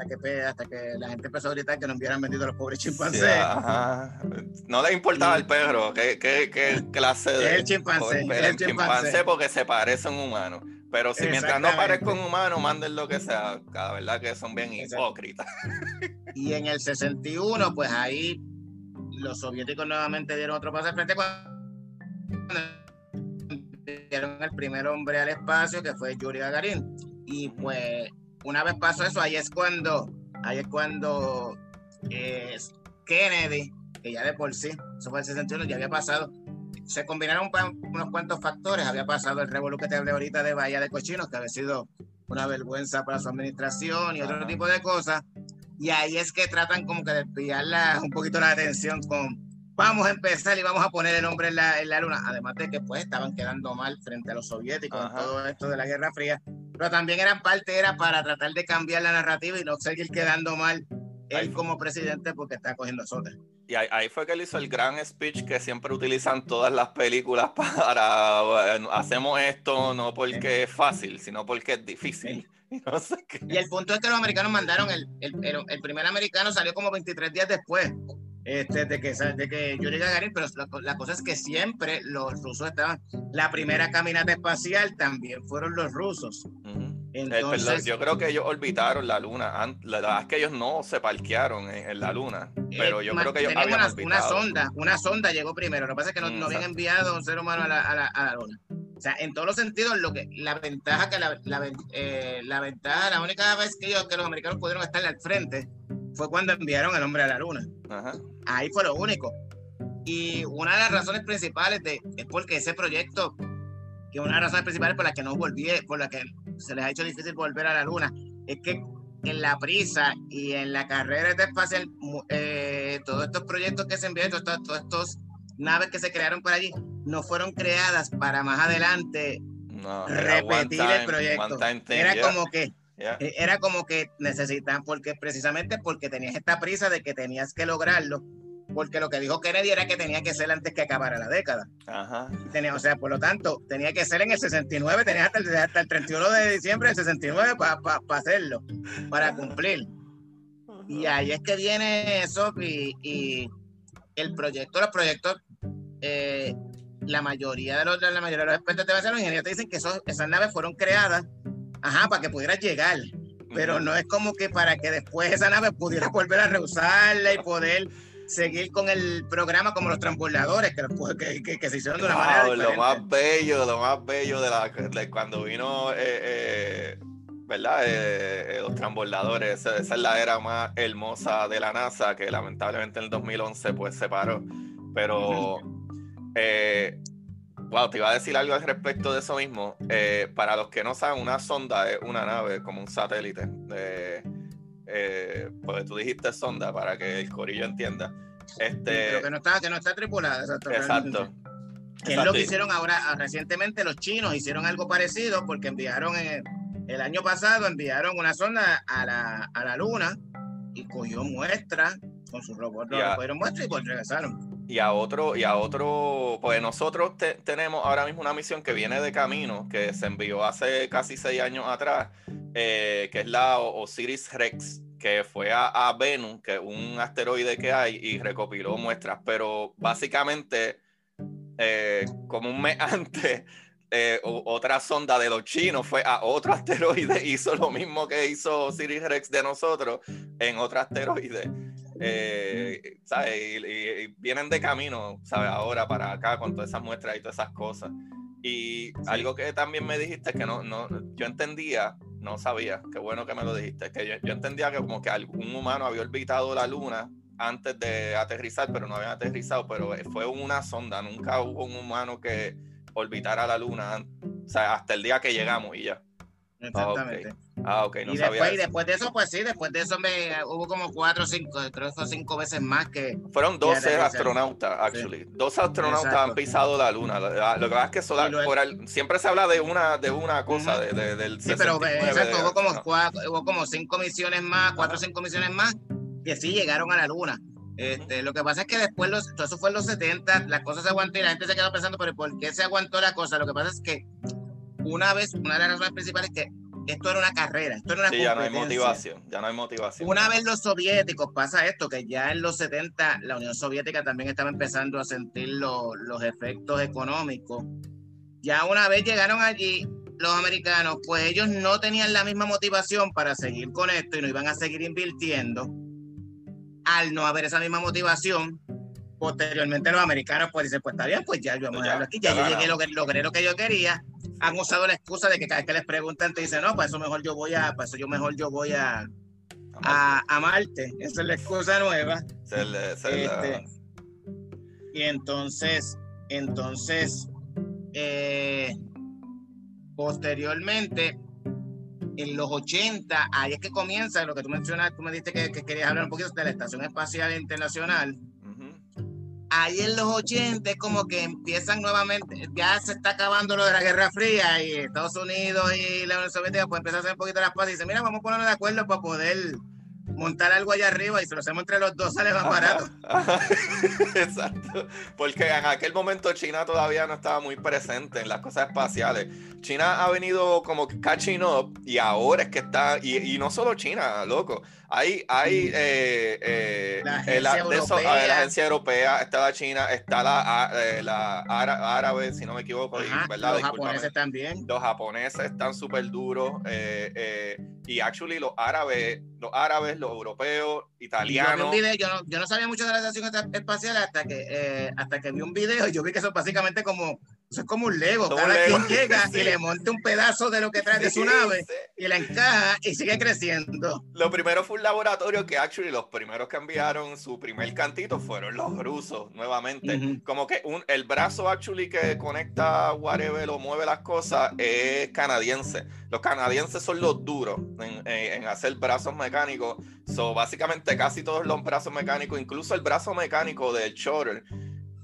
hasta que, hasta que la gente empezó a gritar que no hubieran vendido a los pobres chimpancés. Ajá. No les importaba el perro, ¿qué, qué, qué clase Es de el chimpancé, el el chimpancé. chimpancé porque se parecen humanos. Pero si mientras no parezca un humano, manden lo que sea. La verdad que son bien hipócritas. Y en el 61, pues ahí los soviéticos nuevamente dieron otro paso al frente cuando dieron el primer hombre al espacio, que fue Yuri Gagarin. Y pues una vez pasó eso, ahí es cuando, ahí es cuando eh, Kennedy, que ya de por sí, eso fue el 61, ya había pasado, se combinaron unos cuantos factores, había pasado el revolú que te hablé ahorita de Bahía de Cochinos, que había sido una vergüenza para su administración y otro tipo de cosas. Y ahí es que tratan como que de desviar la- un poquito la atención con vamos a empezar y vamos a poner el hombre en la, en la luna. Además de que pues estaban quedando mal frente a los soviéticos en Ajá. todo esto de la Guerra Fría. Pero también eran parte, era para tratar de cambiar la narrativa y no seguir quedando mal él como presidente porque está cogiendo azotes. Y ahí, ahí fue que él hizo el gran speech que siempre utilizan todas las películas para bueno, hacemos esto no porque es fácil, sino porque es difícil. Y no sé qué. Y el punto es que los americanos mandaron, el, el, el- el primer americano salió como 23 días después este, de, que, de que Yuri Gagarin, pero la, la cosa es que siempre los rusos estaban, la primera caminata espacial también fueron los rusos. Ujú. Eh, Entonces, perdón, yo creo que ellos orbitaron la luna. La verdad es que ellos no se parquearon en, en la luna, pero eh, yo ma- creo que ellos habían una, una orbitado. sonda, una sonda llegó primero, lo que pasa es que no, Mm, no habían enviado un ser humano a la, a la- a la luna. O sea, en todos los sentidos, lo que la ventaja que la, la, eh, la ventaja, la única vez que, los americanos pudieron estar al frente fue cuando enviaron al hombre a la luna. Ajá. Ahí fue lo único. Y una de las razones principales de, es porque ese proyecto, que una de las razones principales por las que no volví, por las que se les ha hecho difícil volver a la luna, es que en la prisa y en la carrera de espacial, eh, todos estos proyectos que se enviaron, todos estos naves que se crearon por allí, no fueron creadas para más adelante No, repetir time- el proyecto. thing, Era yeah, como que yeah. eh, era como que necesitan, porque precisamente porque tenías esta prisa de que tenías que lograrlo, porque lo que dijo Kennedy era que tenía que ser antes que acabara la década. Ajá. Tenía, o sea, por lo tanto, tenía que ser en el 69, tenías hasta el, hasta el 31 de diciembre del 69 para hacerlo, para cumplir. Y ahí es que viene eso y, y el proyecto, los proyectos, eh, la mayoría de los, la mayoría de los expertos te los ingenieros te dicen que esos- esas naves fueron creadas, ajá, para que pudieras llegar pero no es como que para que después esa nave pudiera volver a reusarla y poder seguir con el programa como los transbordadores que, que, que- que se hicieron de una manera Wow, lo diferente. más bello, lo más bello de, la, de cuando vino, eh, eh, ¿verdad? Eh, eh, los transbordadores, esa, esa es la era más hermosa de la NASA que lamentablemente en el 2011 pues se paró. Pero, eh, wow, te iba a decir algo al respecto de eso mismo. Eh, para los que no saben, una sonda es una nave como un satélite. eh, pues tú dijiste sonda para que el corillo entienda. Este, pero que no está que no está tripulada exacto, exacto. que es lo que hicieron ahora ah, recientemente los chinos hicieron algo parecido porque enviaron eh, el año pasado enviaron una sonda a la, a la luna y cogió muestras con sus robots Ya. cogieron muestras y pues regresaron y a otro, y a otro, pues nosotros tenemos ahora mismo una misión que viene de camino, que se envió hace casi seis años atrás, eh, que es la Osiris Rex, que fue a, a, Venus, que es un asteroide que hay, y recopiló muestras, pero básicamente, eh, como un mes antes, eh, otra sonda de los chinos fue a otro asteroide, hizo lo mismo que hizo Osiris Rex de nosotros en otro asteroide. Eh, y, vienen de camino, ¿sabes? Ahora para acá con todas esas muestras y todas esas cosas. Y algo que también me dijiste que no, no, yo entendía, no sabía, qué bueno que me lo dijiste, que yo, entendía que como que algún humano había orbitado la luna antes de aterrizar, pero no había aterrizado, pero fue una sonda, nunca hubo un humano que orbitara la luna, o sea, hasta el día que llegamos y ya. Exactamente. Ah, ok, no y sabía después, y después de eso, pues sí, después de eso me hubo como cuatro o cinco, creo que cinco veces más que. Fueron 12 astronautas, actually. Dos astronautas han pisado la luna. Lo, que pasa es que solar, siempre se habla de una, de una cosa, de, del Sí, pero exacto, hubo como, cuatro, hubo como cinco misiones más, cuatro o cinco misiones más que sí llegaron a la luna. Este, lo que pasa es que después, los, todo eso fue en los 70, las cosas se aguantó y la gente se quedó pensando, pero ¿por qué se aguantó la cosa? Lo que pasa es que una vez, una de las razones principales es que esto era una carrera, esto era una sí, ya no hay motivación, ya no hay motivación. Una vez los soviéticos, pasa esto, que ya en los 70 la Unión Soviética también estaba empezando a sentir los efectos económicos. Ya una vez llegaron allí los americanos, pues ellos no tenían la misma motivación para seguir con esto y no iban a seguir invirtiendo. Al no haber esa misma motivación, posteriormente los americanos pues dicen, pues está bien, pues ya yo me pues aquí, ya, yo llegué, lo que, logré lo que yo quería. Han usado la excusa de que cada vez que les preguntan te dicen, no, para eso mejor yo voy a, para eso yo mejor yo voy a, a, Marte. Esa es la excusa nueva. Este, y entonces, entonces, eh, posteriormente, en los 80, ahí es que comienza lo que tú mencionas, tú me dijiste que, que querías hablar un poquito de la Estación Espacial Internacional ahí en los 80 es como que empiezan nuevamente, ya se está acabando lo de la Guerra Fría y Estados Unidos y la Unión Soviética pues empiezan a hacer un poquito las paz y dicen, mira, vamos a ponernos de acuerdo para poder montar algo allá arriba y si lo hacemos entre los dos sale más barato. Exacto, porque en aquel momento China todavía no estaba muy presente en las cosas espaciales. China ha venido como catching up y ahora es que está, y no solo China, loco, hay, hay eh, eh, la, agencia europea. la, agencia europea, está la China, está la, eh, la árabe, si no me equivoco, ¿verdad? Los japoneses también. Los japoneses están súper duros y actually los árabes, los árabes, los europeos, italianos. Yo, yo, no, yo no sabía mucho de la estación espacial hasta que, hasta que vi un video y yo vi que son básicamente como eso es como un Lego. Cada quien llega y le monta un pedazo de lo que trae de su nave y la encaja y sigue creciendo. Lo primero fue un laboratorio que, actually, los primeros que enviaron su primer cantito fueron los rusos, nuevamente. Como que un, el brazo, actually, que conecta whatever o mueve las cosas es canadiense. Los canadienses son los duros en, en, hacer brazos mecánicos. So, básicamente, casi todos los brazos mecánicos, incluso el brazo mecánico del Shuttle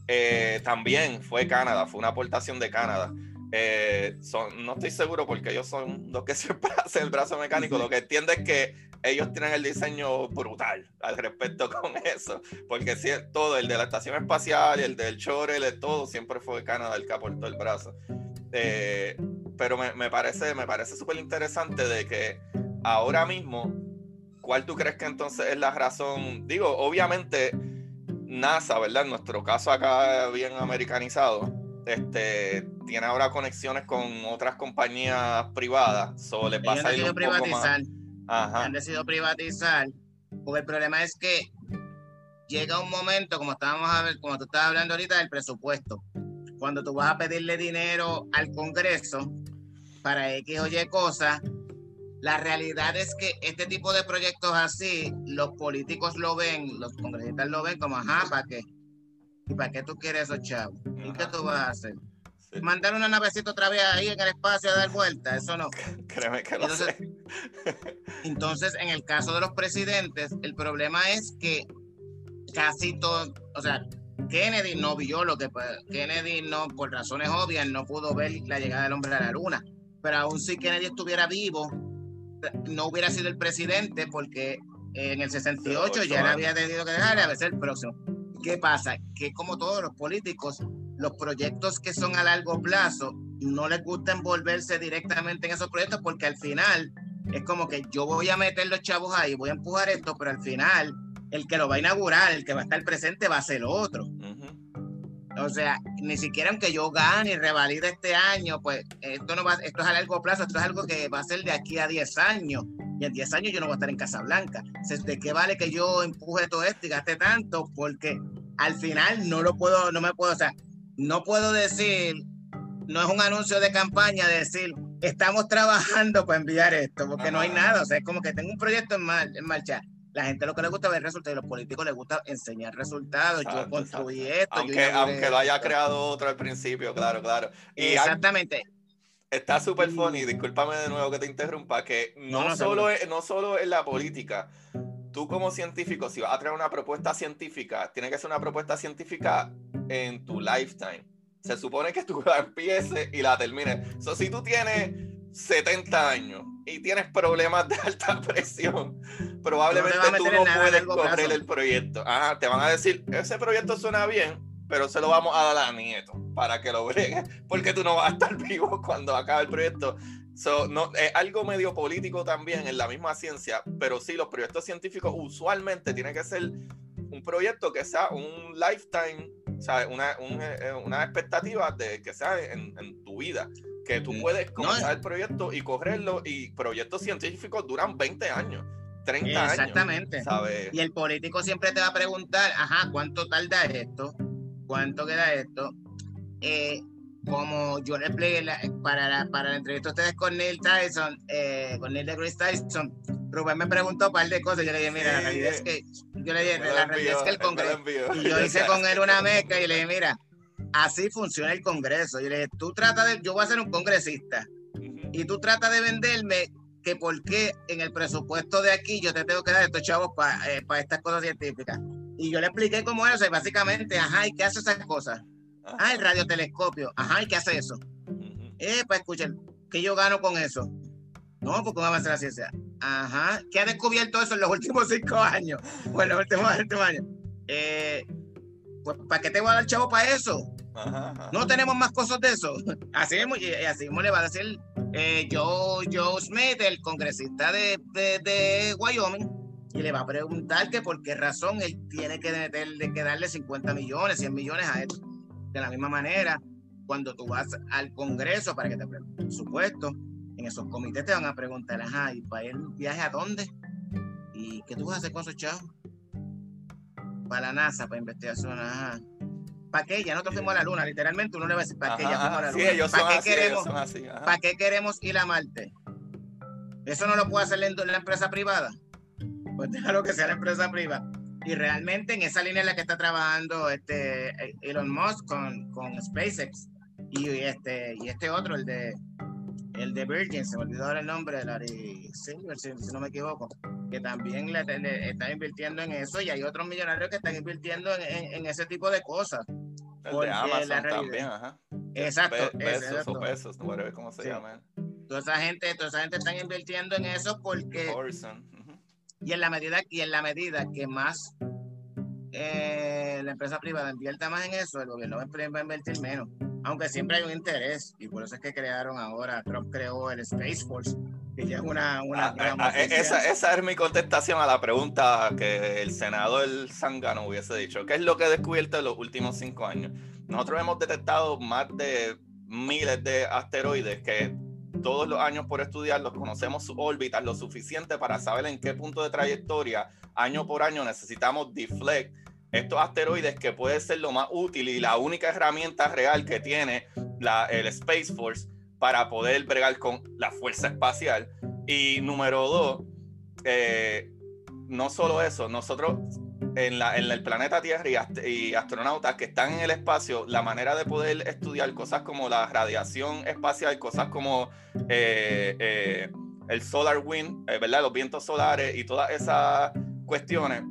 eh, también fue Canadá, fue una aportación de Canadá. Eh, son, no estoy seguro porque ellos son los que siempre hacen el brazo mecánico. Lo que entiendo es que ellos tienen el diseño brutal al respecto con eso. Porque si, todo, el de la estación espacial, el del Chore, todo, siempre fue Canadá el que aportó el brazo. Eh, pero me, me, parece me parece súper interesante de que ahora mismo, ¿cuál tú crees que entonces es la razón? Digo, obviamente NASA, ¿verdad? En nuestro caso acá bien americanizado, este, tiene ahora conexiones con otras compañías privadas. So, le pasa han decidido privatizar. Han decidido privatizar. Porque el problema es que llega un momento, como estábamos a ver, como tú estabas hablando ahorita, del presupuesto. Cuando tú vas a pedirle dinero al Congreso para X o Y cosas, la realidad es que este tipo de proyectos así, los políticos lo ven, los congresistas lo ven como, ajá, ¿para qué? ¿Y para qué tú quieres eso, chavos? ¿Y qué tú vas a hacer? Mandar una navecita otra vez ahí en el espacio a dar vuelta, eso no. Créeme que no entonces, sé. entonces, en el caso de los presidentes, el problema es que casi todo, o sea, Kennedy no vio lo que Kennedy no, por razones obvias, no pudo ver la llegada del hombre a la luna. Pero aún si Kennedy estuviera vivo, no hubiera sido el presidente porque en el 68 ya le había tenido que dejar a veces el próximo. ¿Qué pasa? Que como todos los políticos, los proyectos que son a largo plazo no les gusta envolverse directamente en esos proyectos porque al final es como que yo voy a meter los chavos ahí, voy a empujar esto, pero al final el que lo va a inaugurar, el que va a estar presente va a ser otro. O sea, ni siquiera aunque yo gane y revalide este año, pues esto no va, esto es a largo plazo, esto es algo que va a ser de aquí a 10 años. Y en 10 años yo no voy a estar en Casablanca. Entonces, ¿de qué vale que yo empuje todo esto y gaste tanto? Porque al final no lo puedo, no me puedo, o sea, no puedo decir, no es un anuncio de campaña decir, estamos trabajando para enviar esto, porque no hay nada. O sea, es como que tengo un proyecto en, en marcha la gente lo que le gusta ver resultados y los políticos les gusta enseñar resultados. yo construí esto. Aunque, aunque lo haya creado otro al principio, claro, claro. Exactamente. Está súper funny, discúlpame de nuevo que te interrumpa, que no, solo es, no solo en la política, tú como científico, si vas a traer una propuesta científica, tiene que ser una propuesta científica en tu lifetime. Se supone que tú la empieces y la termines. So, si tú tienes 70 años y tienes problemas de alta presión, probablemente tú no puedes correr el proyecto. Ajá, te van a decir, ese proyecto suena bien, pero se lo vamos a dar a Nieto para que lo bregue, porque tú no vas a estar vivo cuando acabe el proyecto. So, no, es algo medio político también en la misma ciencia, pero sí, los proyectos científicos usualmente tienen que ser un proyecto que sea un lifetime, ¿sabes? Una, eh, una expectativa de que sea en, en tu vida que tú puedes comenzar el proyecto y correrlo y proyectos científicos duran 20 años. 30 Exactamente. años. ¿sabes? Y el político siempre te va a preguntar, ajá, ¿cuánto tarda esto? ¿Cuánto queda esto? Eh, como yo le expliqué para, la, para la entrevista a ustedes con Neil Tyson, eh, con Neil deGrasse Tyson, Rubén me preguntó un par de cosas. Yo le dije, mira, la realidad es que, yo le dije, la realidad es que el Congreso. Y yo hice con él una meca y le dije, mira, así funciona el Congreso. Yo le dije, tú trata de, yo voy a ser un congresista y tú trata de venderme que por qué en el presupuesto de aquí yo te tengo que dar estos chavos para eh, estas cosas científicas. Y yo le expliqué cómo era eso y básicamente, ajá, ¿y qué hace esas cosas? Ah, el radiotelescopio. Ajá, ¿y qué hace eso? Eh, para escuchar, ¿qué yo gano con eso? No, porque va a hacer la ciencia. Ajá, ¿qué ha descubierto eso en los últimos cinco años? O en los últimos, años. Eh, pues, ¿para qué te voy a dar chavo para eso? No tenemos más cosas de eso. Así mismo, y así mismo le va a decir eh, Joe, Joe Smith, el congresista de, de, Wyoming, y le va a preguntar que por qué razón él tiene que, meterle, que darle 50 millones, 100 millones a él. De la misma manera, cuando tú vas al Congreso para que te por supuesto, en esos comités te van a preguntar, ajá, ¿y para ir viaje a dónde? ¿Y qué tú vas a hacer con esos chavos? Para la NASA, para investigación, ajá. ¿Para qué? Ya nosotros fuimos a la luna, literalmente uno le va a decir, ¿para qué ya fuimos a la luna? ¿Para qué, queremos, ¿Para qué queremos ir a Marte? ¿Eso no lo puede hacer en la empresa privada? Pues déjalo que sea la empresa privada. Y realmente en esa línea en la que está trabajando este Elon Musk con, con SpaceX y este, y este otro, el de el de Virgin, se me olvidó el nombre, Larry Silver, si, no me equivoco, que también le, está invirtiendo en eso y hay otros millonarios que están invirtiendo en, ese tipo de cosas. El de Amazon también, ajá. Exacto. pesos o pesos, no ver cómo se llama. Toda esa gente, toda esa gente están invirtiendo en eso porque... Y en la medida, y en la medida que más eh, la empresa privada invierta más en eso, el gobierno va a invertir menos aunque siempre hay un interés, y por eso es que crearon ahora, Trump creó el Space Force, que ya es una... una ah, ah, ah, esa, esa, es mi contestación a la pregunta que el senador Sangano hubiese dicho. ¿Qué es lo que he descubierto en los últimos cinco años? Nosotros hemos detectado más de miles de asteroides que todos los años por estudiarlos conocemos su órbita lo suficiente para saber en qué punto de trayectoria año por año necesitamos deflect estos asteroides que puede ser lo más útil y la única herramienta real que tiene la, el Space Force para poder bregar con la fuerza espacial. Y número dos, eh, no solo eso, nosotros en, la, en, el planeta Tierra y, astronautas que están en el espacio, la manera de poder estudiar cosas como la radiación espacial, cosas como eh, eh, el solar wind, ¿verdad? los vientos solares y todas esas cuestiones,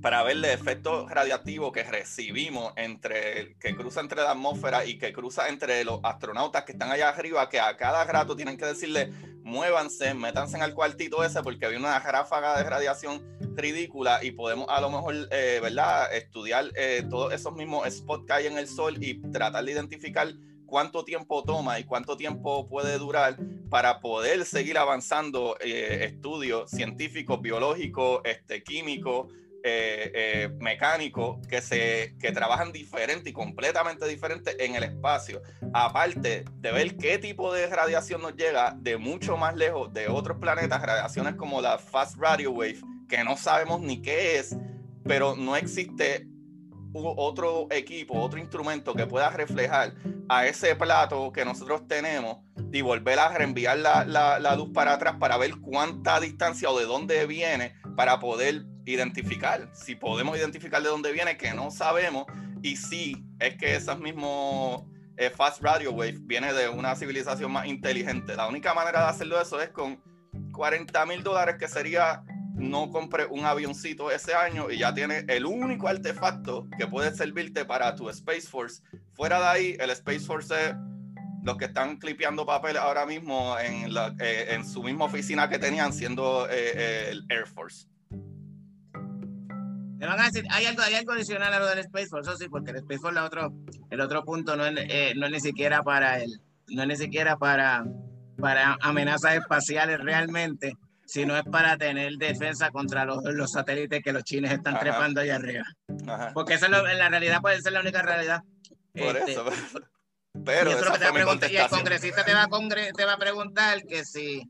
para ver el efecto radiactivo que recibimos entre que cruza entre la atmósfera y que cruza entre los astronautas que están allá arriba, que a cada rato tienen que decirle muévanse, métanse en el cuartito ese porque hay una ráfaga de radiación ridícula y podemos a lo mejor, eh, ¿verdad? Estudiar eh, todos esos mismos spots que hay en el sol y tratar de identificar cuánto tiempo toma y cuánto tiempo puede durar para poder seguir avanzando eh, estudios científicos, biológicos, este, químicos, eh, eh, mecánicos que, se, que trabajan diferente y completamente diferente en el espacio. Aparte de ver qué tipo de radiación nos llega de mucho más lejos de otros planetas, radiaciones como la Fast Radio Wave, que no sabemos ni qué es, pero no existe otro equipo, otro instrumento que pueda reflejar a ese plato que nosotros tenemos y volver a reenviar la, la, luz para atrás para ver cuánta distancia o de dónde viene para poder identificar. Si podemos identificar de dónde viene, que no sabemos, y si es que esas mismos eh, Fast Radio Wave viene de una civilización más inteligente. La única manera de hacerlo eso es con 40 mil dólares, que sería no compre un avioncito ese año y ya tiene el único artefacto que puede servirte para tu Space Force. Fuera de ahí, el Space Force es los que están clipeando papel ahora mismo en, la, eh, en su misma oficina que tenían siendo eh, el Air Force. Me van a decir, hay algo, hay algo adicional a lo del Space Force, sí, porque el Space Force, el otro, el otro punto no es, no es ni siquiera para el, no es ni siquiera para, para amenazas espaciales realmente sino es para tener defensa contra los, los satélites que los chinos están trepando allá arriba. Porque esa en la realidad puede ser la única realidad. Por este, eso. Pero, y, el congresista te va, a te va a preguntar que si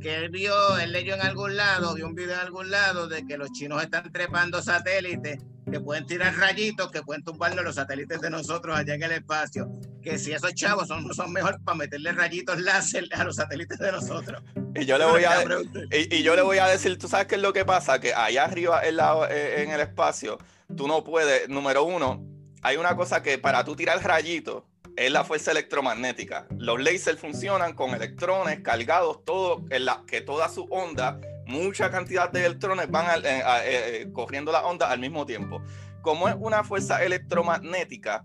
que él vio, él leyó en algún lado, vio un video en algún lado de que los chinos están trepando satélites que pueden tirar rayitos, que pueden tumbarnos los satélites de nosotros allá en el espacio. Que si esos chavos son, son mejor para meterle rayitos láser a los satélites de nosotros. Y yo le voy a, y, yo le voy a decir, ¿tú sabes qué es lo que pasa? Que allá arriba en, la, eh, en el espacio, tú no puedes, número uno, hay una cosa que para tú tirar rayitos, es la fuerza electromagnética. Los lasers funcionan con electrones cargados, todo, en la, que toda su onda, mucha cantidad de electrones van eh, eh, corriendo la onda al mismo tiempo. Como es una fuerza electromagnética,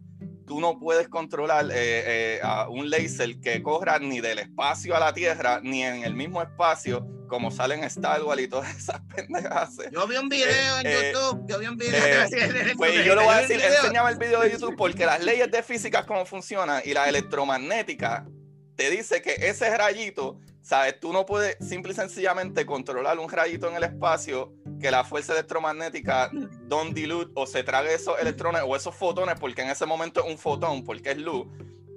tú no puedes controlar eh, a un laser que corra ni del espacio a la Tierra, ni en el mismo espacio, como salen Star Wars y todas esas pendejas. Yo vi un video en YouTube, yo vi un video. pues yo le voy a decir, enséñame el video de YouTube, porque las leyes de física, cómo funcionan, y la electromagnética, te dice que ese rayito ¿Sabes? Tú no puedes simple y sencillamente controlar un rayito en el espacio que la fuerza electromagnética don't dilute o se trague esos electrones o esos fotones, porque en ese momento es un fotón, porque es luz.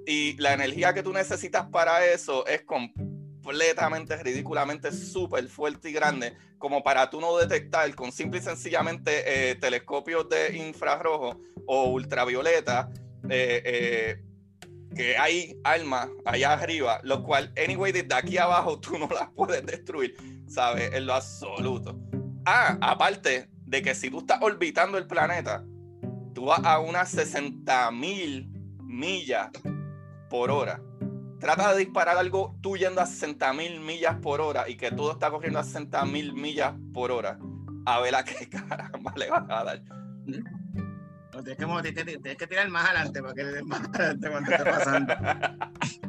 Y la energía que tú necesitas para eso es completamente, ridículamente súper fuerte y grande, como para tú no detectar con simple y sencillamente eh, telescopios de infrarrojo o ultravioleta. Eh, eh, que hay almas allá arriba, lo cual, anyway, desde aquí abajo tú no las puedes destruir, ¿sabes? En lo absoluto. Ah, aparte de que si tú estás orbitando el planeta, tú vas a unas 60 mil millas por hora. Trata de disparar algo tú yendo a 60 mil millas por hora y que todo está corriendo a 60 mil millas por hora. A ver a qué caramba le vas a dar. Tienes, que, tirar más adelante para que le den más adelante cuando esté pasando.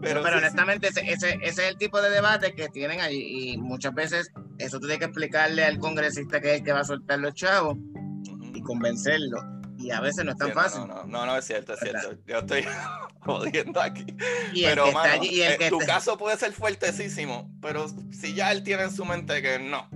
pero, honestamente, ese, ese, es el tipo de debate que tienen allí. Y muchas veces eso tú tienes que explicarle al congresista que es el que va a soltar los chavos y convencerlo. Y a veces no es tan fácil. No, no, no, es cierto, es cierto. Yo estoy jodiendo aquí. pero, tu caso puede ser fuertecísimo, pero si ya él tiene en su mente que no,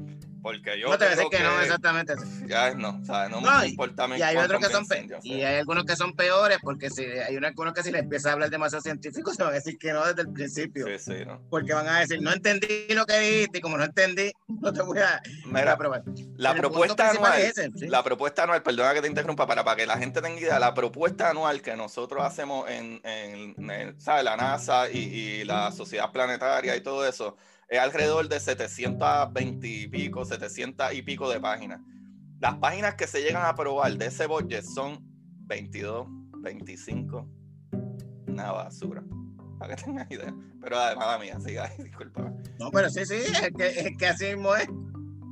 porque yo. No te voy a decir que, no, exactamente. Ya no, ¿sabes? No, me importa Y hay otros que son Y hay algunos que son peores, porque si hay algunos que si le empieza a hablar demasiado científico, se van a decir que no desde el principio. Sí, sí, ¿no? Porque van a decir, no entendí lo que dijiste, y como no entendí, no te voy a, Mira, probar. La propuesta anual, la propuesta anual, perdona que te interrumpa, para, para que la gente tenga idea, la propuesta anual que nosotros hacemos en, en, ¿sabes? la NASA y, y la Sociedad Planetaria y todo eso es alrededor de 720 y pico, 700 y pico de páginas. Las páginas que se llegan a aprobar de ese budget son 22, 25, una basura. Para que tengas idea. Pero además, mía, sí, disculpa. No, pero sí, sí, es que, es que así mismo es.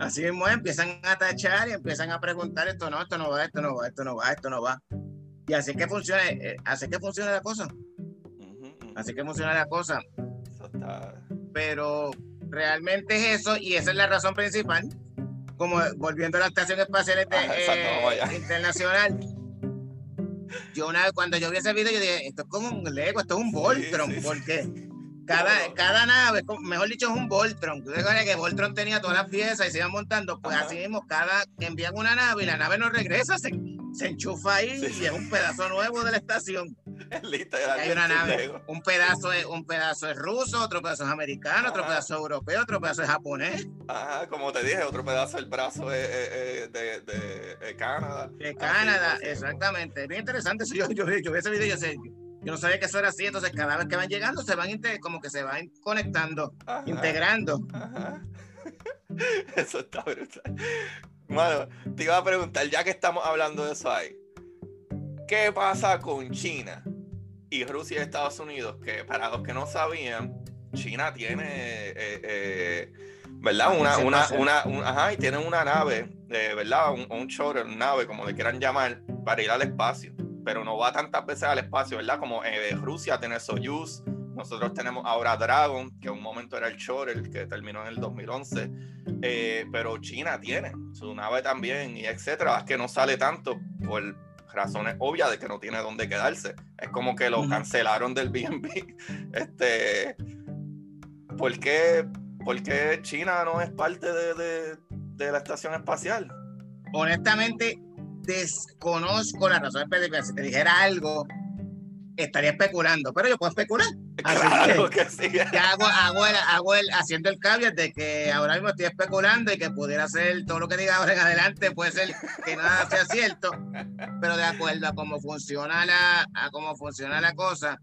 Así mismo es, empiezan a tachar y empiezan a preguntar esto no, esto no va, esto no va, esto no va, esto no va. Y así que funciona, eh, así que funciona la cosa. Así que funciona la cosa. Eso está... Pero realmente es eso y esa es la razón principal. Como volviendo a la Estación Espacial eh, Internacional. Yo una vez, cuando yo vi ese video, yo dije, esto es como un Lego, esto es un Voltron, porque cada, cada nave, mejor dicho, es un Voltron. Tú que Voltron tenía todas las piezas y se iban montando, pues así mismo, cada que envían una nave y la nave no regresa, se, se enchufa ahí y es un pedazo nuevo de la estación. Hay una nave, un pedazo, es, un pedazo es ruso, otro pedazo es americano, otro pedazo es europeo, otro pedazo es japonés. Ajá, como te dije, otro pedazo el brazo de, de, Canadá. De Canadá, exactamente. Bien interesante. Yo, yo, yo vi ese video yo, yo no sabía que eso era así, entonces cada vez que van llegando se van como que se van conectando, integrando. Eso está brutal. Bueno, te iba a preguntar, ya que estamos hablando de eso ahí, ¿qué pasa con China? Y Rusia y Estados Unidos, que para los que no sabían, China tiene, eh, eh, ¿verdad? Una, una, una, ajá, y tienen una nave, eh, ¿verdad? Un, un shuttle, una nave, como le quieran llamar, para ir al espacio. Pero no va tantas veces al espacio, ¿verdad? Como Rusia tiene Soyuz, nosotros tenemos ahora Dragon, que en un momento era el shuttle, que terminó en el 2011. pero China tiene su nave también, y etcétera. Es que no sale tanto por razones obvias de que no tiene dónde quedarse. Es como que lo cancelaron del BNB. Este, ¿por qué, China no es parte de, la estación espacial? Honestamente, desconozco la razón específica. Si te dijera algo, estaría especulando, pero yo puedo especular. Claro que, sí. hago, hago, el, haciendo el caveat de que ahora mismo estoy especulando y que pudiera ser todo lo que diga ahora en adelante, puede ser que nada sea cierto, pero de acuerdo a cómo funciona la, a cómo funciona la cosa,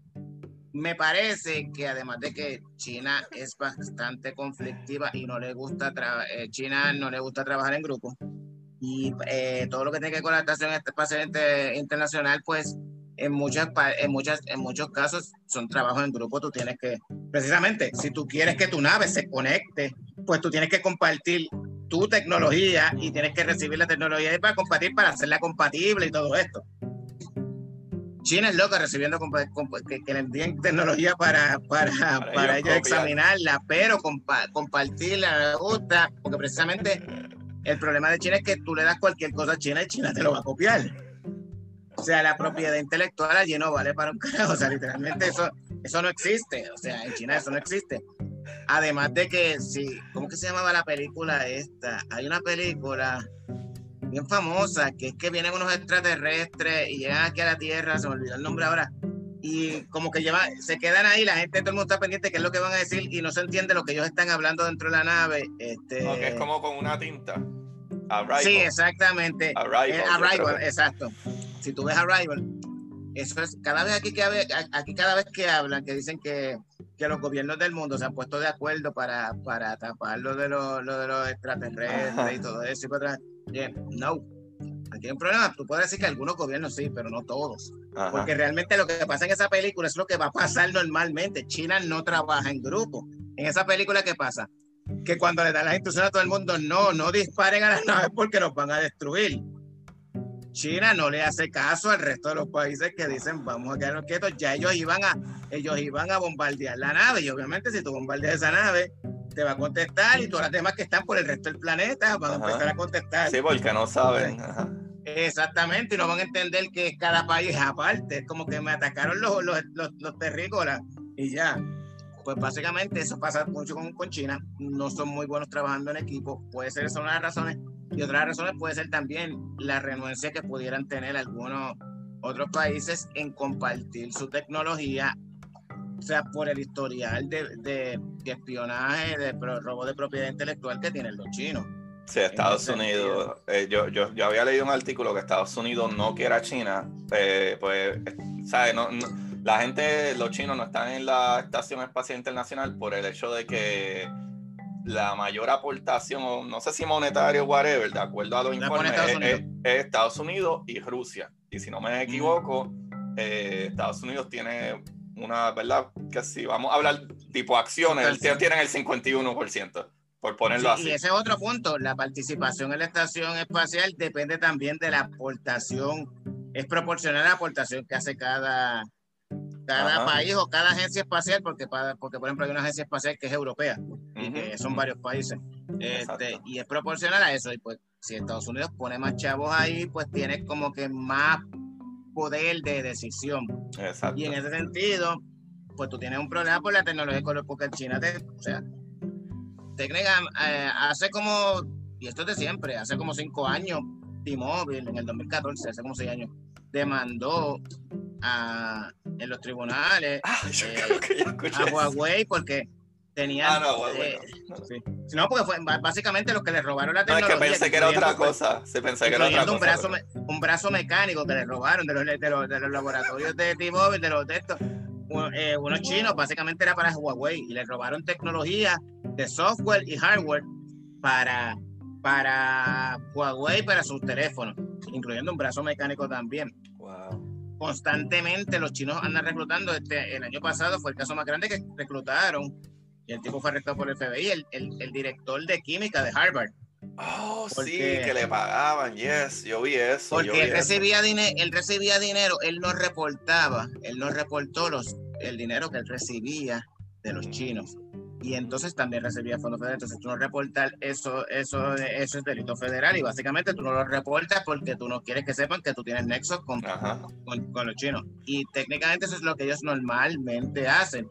me parece que además de que China es bastante conflictiva y no le gusta eh, China no le gusta trabajar en grupo y eh, todo lo que tiene que ver con la estación espacial internacional pues en muchas en muchas en muchos casos son trabajos en grupo tú tienes que precisamente si tú quieres que tu nave se conecte pues tú tienes que compartir tu tecnología y tienes que recibir la tecnología para compartir para hacerla compatible y todo esto China es loca recibiendo que, que, le envíen tecnología para, para, para, ellos examinarla, pero compartirla, me gusta, porque precisamente el problema de China es que tú le das cualquier cosa a China y China te lo va a copiar. O sea, la propiedad intelectual allí no vale para un carajo. O sea, literalmente eso, eso no existe. O sea, en China eso no existe. Además de que, sí, ¿cómo que se llamaba la película esta? Hay una película bien famosa que es que vienen unos extraterrestres y llegan aquí a la Tierra, se me olvidó el nombre ahora, y como que llevan, se quedan ahí, la gente, todo el mundo está pendiente de qué es lo que van a decir y no se entiende lo que ellos están hablando dentro de la nave. Este... es como con una tinta. Sí, exactamente. Arrival, eh, exacto si tú ves Arrival, eso es, cada vez aquí que, aquí cada vez que hablan, que dicen que, que los gobiernos del mundo se han puesto de acuerdo para, para tapar lo de, los, lo de los extraterrestres y todo eso. Y no, aquí hay un problema. Tú puedes decir que algunos gobiernos sí, pero no todos. Porque realmente lo que pasa en esa película es lo que va a pasar normalmente. China no trabaja en grupo. En esa película, ¿qué pasa? Que cuando le dan las instrucciones a todo el mundo, no, no disparen a las naves porque nos van a destruir China no le hace caso al resto de los países que dicen vamos a quedarnos quietos, ya ellos iban a, ellos iban a bombardear la nave y obviamente si tú bombardeas esa nave te va a contestar y todas las demás que están por el resto del planeta van a empezar a contestar. Sí, porque no saben. Exactamente, y no van a entender que cada país es aparte, es como que me atacaron los, los, los, terrícolas y ya. Pues básicamente eso pasa mucho con, con China, no son muy buenos trabajando en equipo, puede ser esa una de las razones y otras razones puede ser también la renuencia que pudieran tener algunos otros países en compartir su tecnología, o sea, por el historial de, de, espionaje, de robo de propiedad intelectual que tienen los chinos. Sí, Estados Unidos. Eh, yo, yo, yo, había leído un artículo que Estados Unidos no quiere China, eh, pues, ¿sabes? No, la gente, los chinos no están en la Estación Espacial Internacional por el hecho de que la mayor aportación, no sé si monetario o whatever, de acuerdo a los informes, es, Estados Unidos y Rusia. Y si no me equivoco, eh, Estados Unidos tiene una, ¿verdad? Que si vamos a hablar tipo acciones, tienen el 51%, por ponerlo así. Y ese es otro punto, la participación en la estación espacial depende también de la aportación, es proporcional a la aportación que hace cada cada país o cada agencia espacial, porque, porque por ejemplo hay una agencia espacial que es europea y que son varios países, este, y es proporcional a eso. Y pues si Estados Unidos pone más chavos ahí, pues tiene como que más poder de decisión. Y en ese sentido, pues tú tienes un problema por la tecnología, porque China te, o sea, técnica, eh, hace como, y esto es de siempre, hace como cinco años, T-Mobile en el 2014, hace como seis años, demandó a, en los tribunales ah, eh, a Huawei porque tenían. Ah, no, eh, no, porque fue básicamente los que le robaron la tecnología. No, es que pensé que era otra cosa. Se pensé que era otra un cosa. Brazo, un brazo mecánico que le robaron de los, de los, de los laboratorios de T-Mobile, de los de estos. Eh, unos chinos, básicamente era para Huawei y le robaron tecnología de software y hardware para, para Huawei, para sus teléfonos, incluyendo un brazo mecánico también. Constantemente los chinos andan reclutando. Este, el año pasado fue el caso más grande que reclutaron y el tipo fue arrestado por el FBI, el, el, director de química de Harvard. Oh, sí, que le pagaban, yes, yo vi eso. Porque él, recibía él recibía dinero, él no reportaba, él no reportó los, el dinero que él recibía de los chinos y entonces también recibía fondos federales. Entonces tú no reportas eso, eso, eso es delito federal y básicamente tú no lo reportas porque tú no quieres que sepan que tú tienes nexos con, con, los chinos. Y técnicamente eso es lo que ellos normalmente hacen.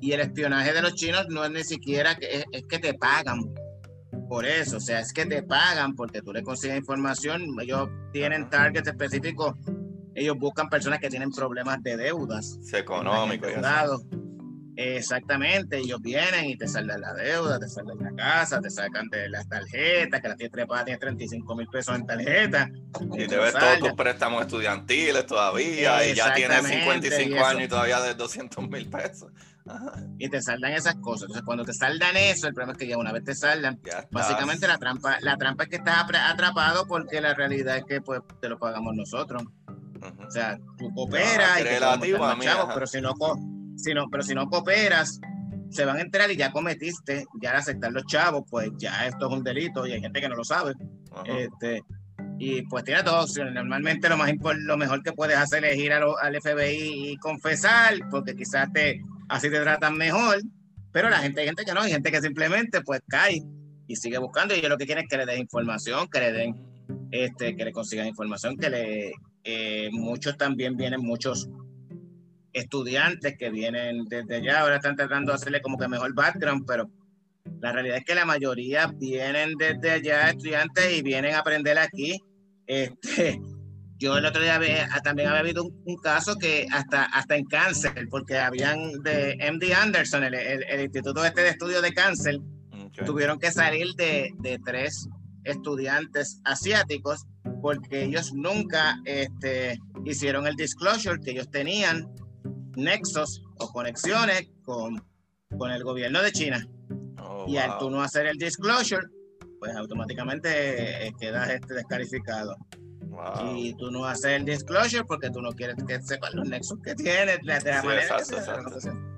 Y el espionaje de los chinos no es ni siquiera que es, que te pagan por eso, o sea, es que te pagan porque tú le consigues información, ellos tienen targets específicos, ellos buscan personas que tienen problemas de deudas. Económicos. Exactamente, ellos vienen y te saldan la deuda, te saldan la casa, te sacan de las tarjetas, que la tienes trepada, tienes 35 mil pesos en tarjeta. Y te ves todos tus préstamos estudiantiles todavía, y ya tienes 55 años y todavía de 200 mil pesos. Y te saldan esas cosas. Entonces, cuando te saldan eso, el problema es que ya una vez te saldan, básicamente la trampa, la trampa es que estás atrapado porque la realidad es que pues te lo pagamos nosotros. O sea, tú cooperas y te chavos, pero si no pero si no cooperas, se van a enterar y ya cometiste, ya al aceptar los chavos, pues ya esto es un delito y hay gente que no lo sabe. Este, y pues tiene dos opciones. Normalmente lo, más lo mejor que puedes hacer es ir al FBI y confesar, porque quizás te, así te tratan mejor, pero la gente, hay gente que no, hay gente que simplemente pues cae y sigue buscando y ellos lo que quieren es que le den información, que le den, este, que le consigan información, que le, eh, muchos también vienen, muchos estudiantes que vienen desde allá, ahora están tratando de hacerle como que mejor background, pero la realidad es que la mayoría vienen desde allá, estudiantes, y vienen a aprender aquí. Este, yo el otro día ah, también había habido un, caso que hasta, hasta en cáncer, porque habían de MD Anderson, el, el, Instituto este de Estudio de Cáncer, tuvieron que salir de, de, tres estudiantes asiáticos porque ellos nunca este, hicieron el disclosure que ellos tenían nexos o conexiones con, con el gobierno de China. Oh, y al tú no hacer el disclosure, pues automáticamente eh, quedas este descalificado. Y tú no haces el disclosure porque tú no quieres que sepan los nexos que tienes, de la manera que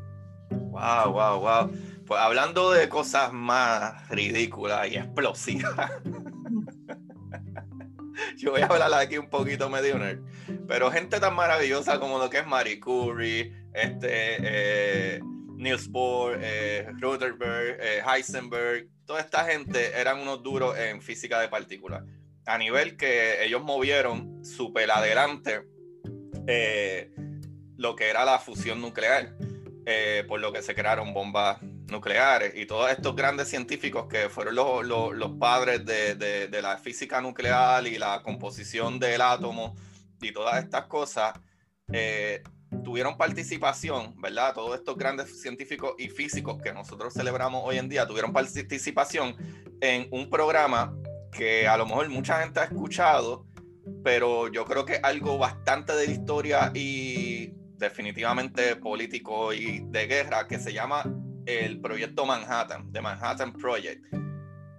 Wow, wow, wow. Pues hablando de cosas más ridículas y explosivas. yo voy a hablar aquí un poquito medio nerd, pero gente tan maravillosa como lo que es Marie Curie, este, eh, Niels Bohr, eh, Rutherford, eh, Heisenberg, toda esta gente eran unos duros en física de partículas, a nivel que ellos movieron súper adelante lo que era la fusión nuclear, por lo que se crearon bombas nucleares y todos estos grandes científicos que fueron los, los, padres de, de, la física nuclear y la composición del átomo y todas estas cosas, eh, tuvieron participación, ¿verdad? Todos estos grandes científicos y físicos que nosotros celebramos hoy en día tuvieron participación en un programa que a lo mejor mucha gente ha escuchado, pero yo creo que algo bastante de la historia y definitivamente político y de guerra que se llama el proyecto Manhattan, de Manhattan Project.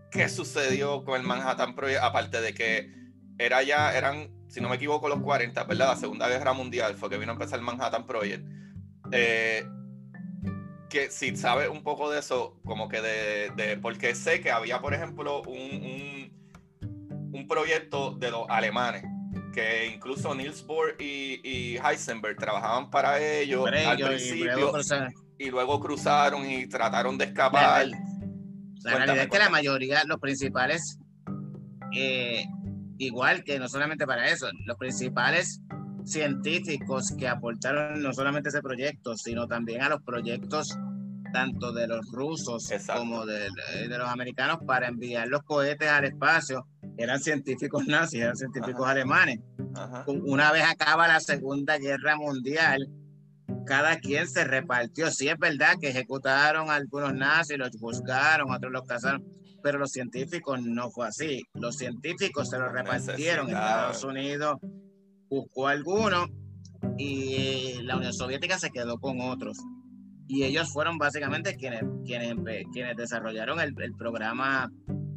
¿Qué sucedió con el Manhattan Project? Aparte de que era ya, eran, si no me equivoco, los 40, ¿verdad? La Segunda Guerra Mundial fue que vino a empezar el Manhattan Project. Eh, que si sabes un poco de eso, como que de, de, porque sé que había, por ejemplo, un, un, un proyecto de los alemanes que incluso Niels Bohr y, Heisenberg trabajaban para ellos al principio y luego, cruzaron y trataron de escapar. La, realidad es que la mayoría, los principales, eh, igual que no solamente para eso, los principales científicos que aportaron no solamente ese proyecto, sino también a los proyectos tanto de los rusos como de, los americanos para enviar los cohetes al espacio, eran científicos nazis, eran científicos alemanes. Una vez acaba la Segunda Guerra Mundial, cada quien se repartió. Sí es verdad que ejecutaron a algunos nazis, los buscaron, otros los cazaron, pero los científicos no fue así. Los científicos se los repartieron. Estados Unidos buscó algunos y la Unión Soviética se quedó con otros. Y ellos fueron básicamente quienes, quienes, quienes desarrollaron el, el programa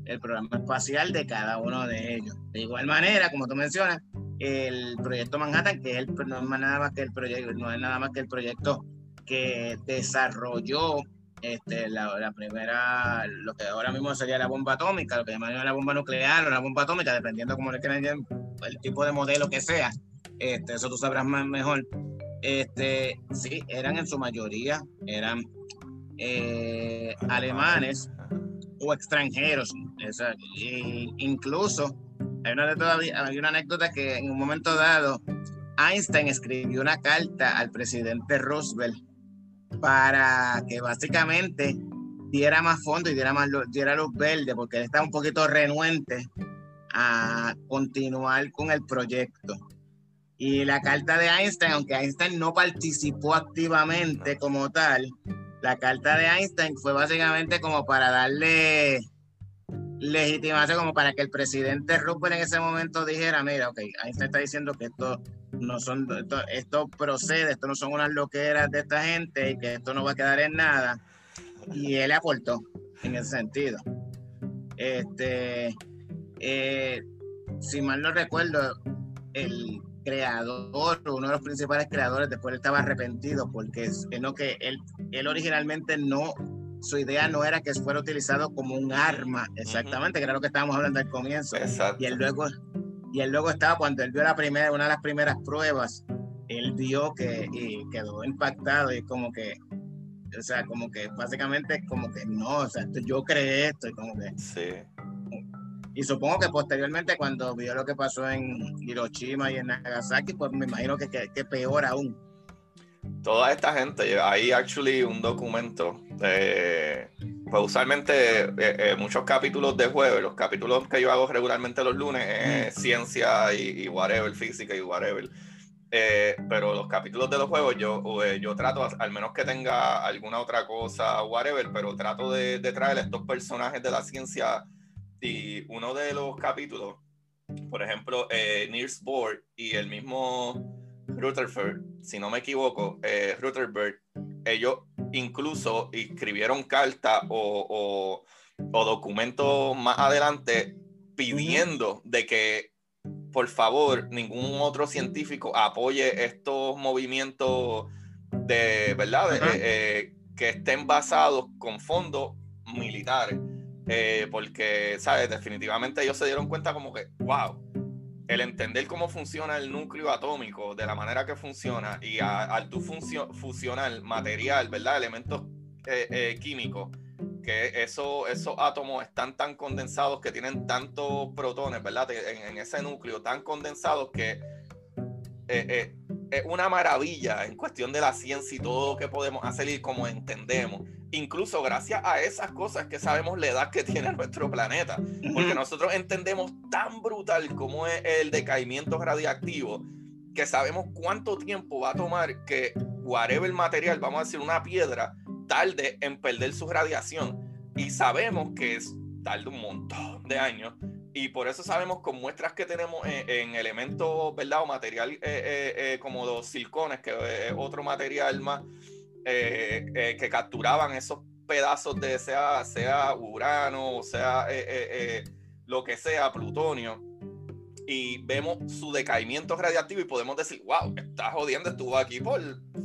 el programa espacial de cada uno de ellos. De igual manera, como tú mencionas, el proyecto Manhattan, que es el, no es nada más que el proyecto, no es nada más que el proyecto que desarrolló este, la, primera, lo que ahora mismo sería la bomba atómica, lo que llaman la bomba nuclear o la bomba atómica, dependiendo cómo le quieran el tipo de modelo que sea. Este, eso tú sabrás más mejor. Este, sí, eran en su mayoría, eran eh, alemanes o extranjeros. incluso hay una, hay una anécdota que en un momento dado Einstein escribió una carta al presidente Roosevelt para que básicamente diera más fondo y diera, más, diera luz verde, porque él estaba un poquito renuente a continuar con el proyecto. Y la carta de Einstein, aunque Einstein no participó activamente como tal, la carta de Einstein fue básicamente como para darle legitimación, como para que el presidente Roosevelt en ese momento dijera, mira, ok, Einstein está diciendo que esto no son, esto, procede, esto no son unas loqueras de esta gente y que esto no va a quedar en nada. Y él aportó en ese sentido. Este, eh, si mal no recuerdo, el creador, uno de los principales creadores, después él estaba arrepentido porque es, lo que él, él originalmente no, su idea no era que fuera utilizado como un arma, exactamente, que era lo que estábamos hablando al comienzo. Y él luego, y él luego estaba, cuando él vio la primera, una de las primeras pruebas, él vio que y quedó impactado y como que, o sea, como que básicamente como que no, o sea, yo creé esto y como que... Sí y supongo que posteriormente cuando vio lo que pasó en Hiroshima y en Nagasaki, pues me imagino que, que, peor aún. Toda esta gente, hay actually un documento, eh, pues usualmente eh, eh, muchos capítulos de jueves, los capítulos que yo hago regularmente los lunes es mm. ciencia y, whatever, física y whatever. pero los capítulos de los juegos yo, yo trato, al menos que tenga alguna otra cosa, whatever, pero trato de, de traer estos personajes de la ciencia y uno de los capítulos, por ejemplo, eh, Niels Bohr y el mismo Rutherford, si no me equivoco, eh, Rutherford, ellos incluso escribieron cartas o, o, documentos más adelante pidiendo de que por favor ningún otro científico apoye estos movimientos de verdad eh, que estén basados con fondos militares eh, porque, ¿sabes? Definitivamente ellos se dieron cuenta como que, wow, el entender cómo funciona el núcleo atómico, de la manera que funciona, y al tú fusionar material, ¿verdad? Elementos eh, eh, químicos, que eso, esos átomos están tan condensados que tienen tantos protones, ¿verdad? En, ese núcleo tan condensados que es una maravilla en cuestión de la ciencia y todo lo que podemos hacer y como entendemos incluso gracias a esas cosas que sabemos la edad que tiene nuestro planeta, porque nosotros entendemos tan brutal como es el decaimiento radiactivo, que sabemos cuánto tiempo va a tomar que whatever material, vamos a decir una piedra, tarde en perder su radiación. Y sabemos que es tarde un montón de años. Y por eso sabemos con muestras que tenemos en, elementos, ¿verdad? O material eh, eh, eh, como los silcones, que es otro material más eh, eh, que capturaban esos pedazos de sea, sea urano, o sea eh, lo que sea, plutonio, y vemos su decaimiento radiactivo y podemos decir, wow, está jodiendo, estuvo aquí por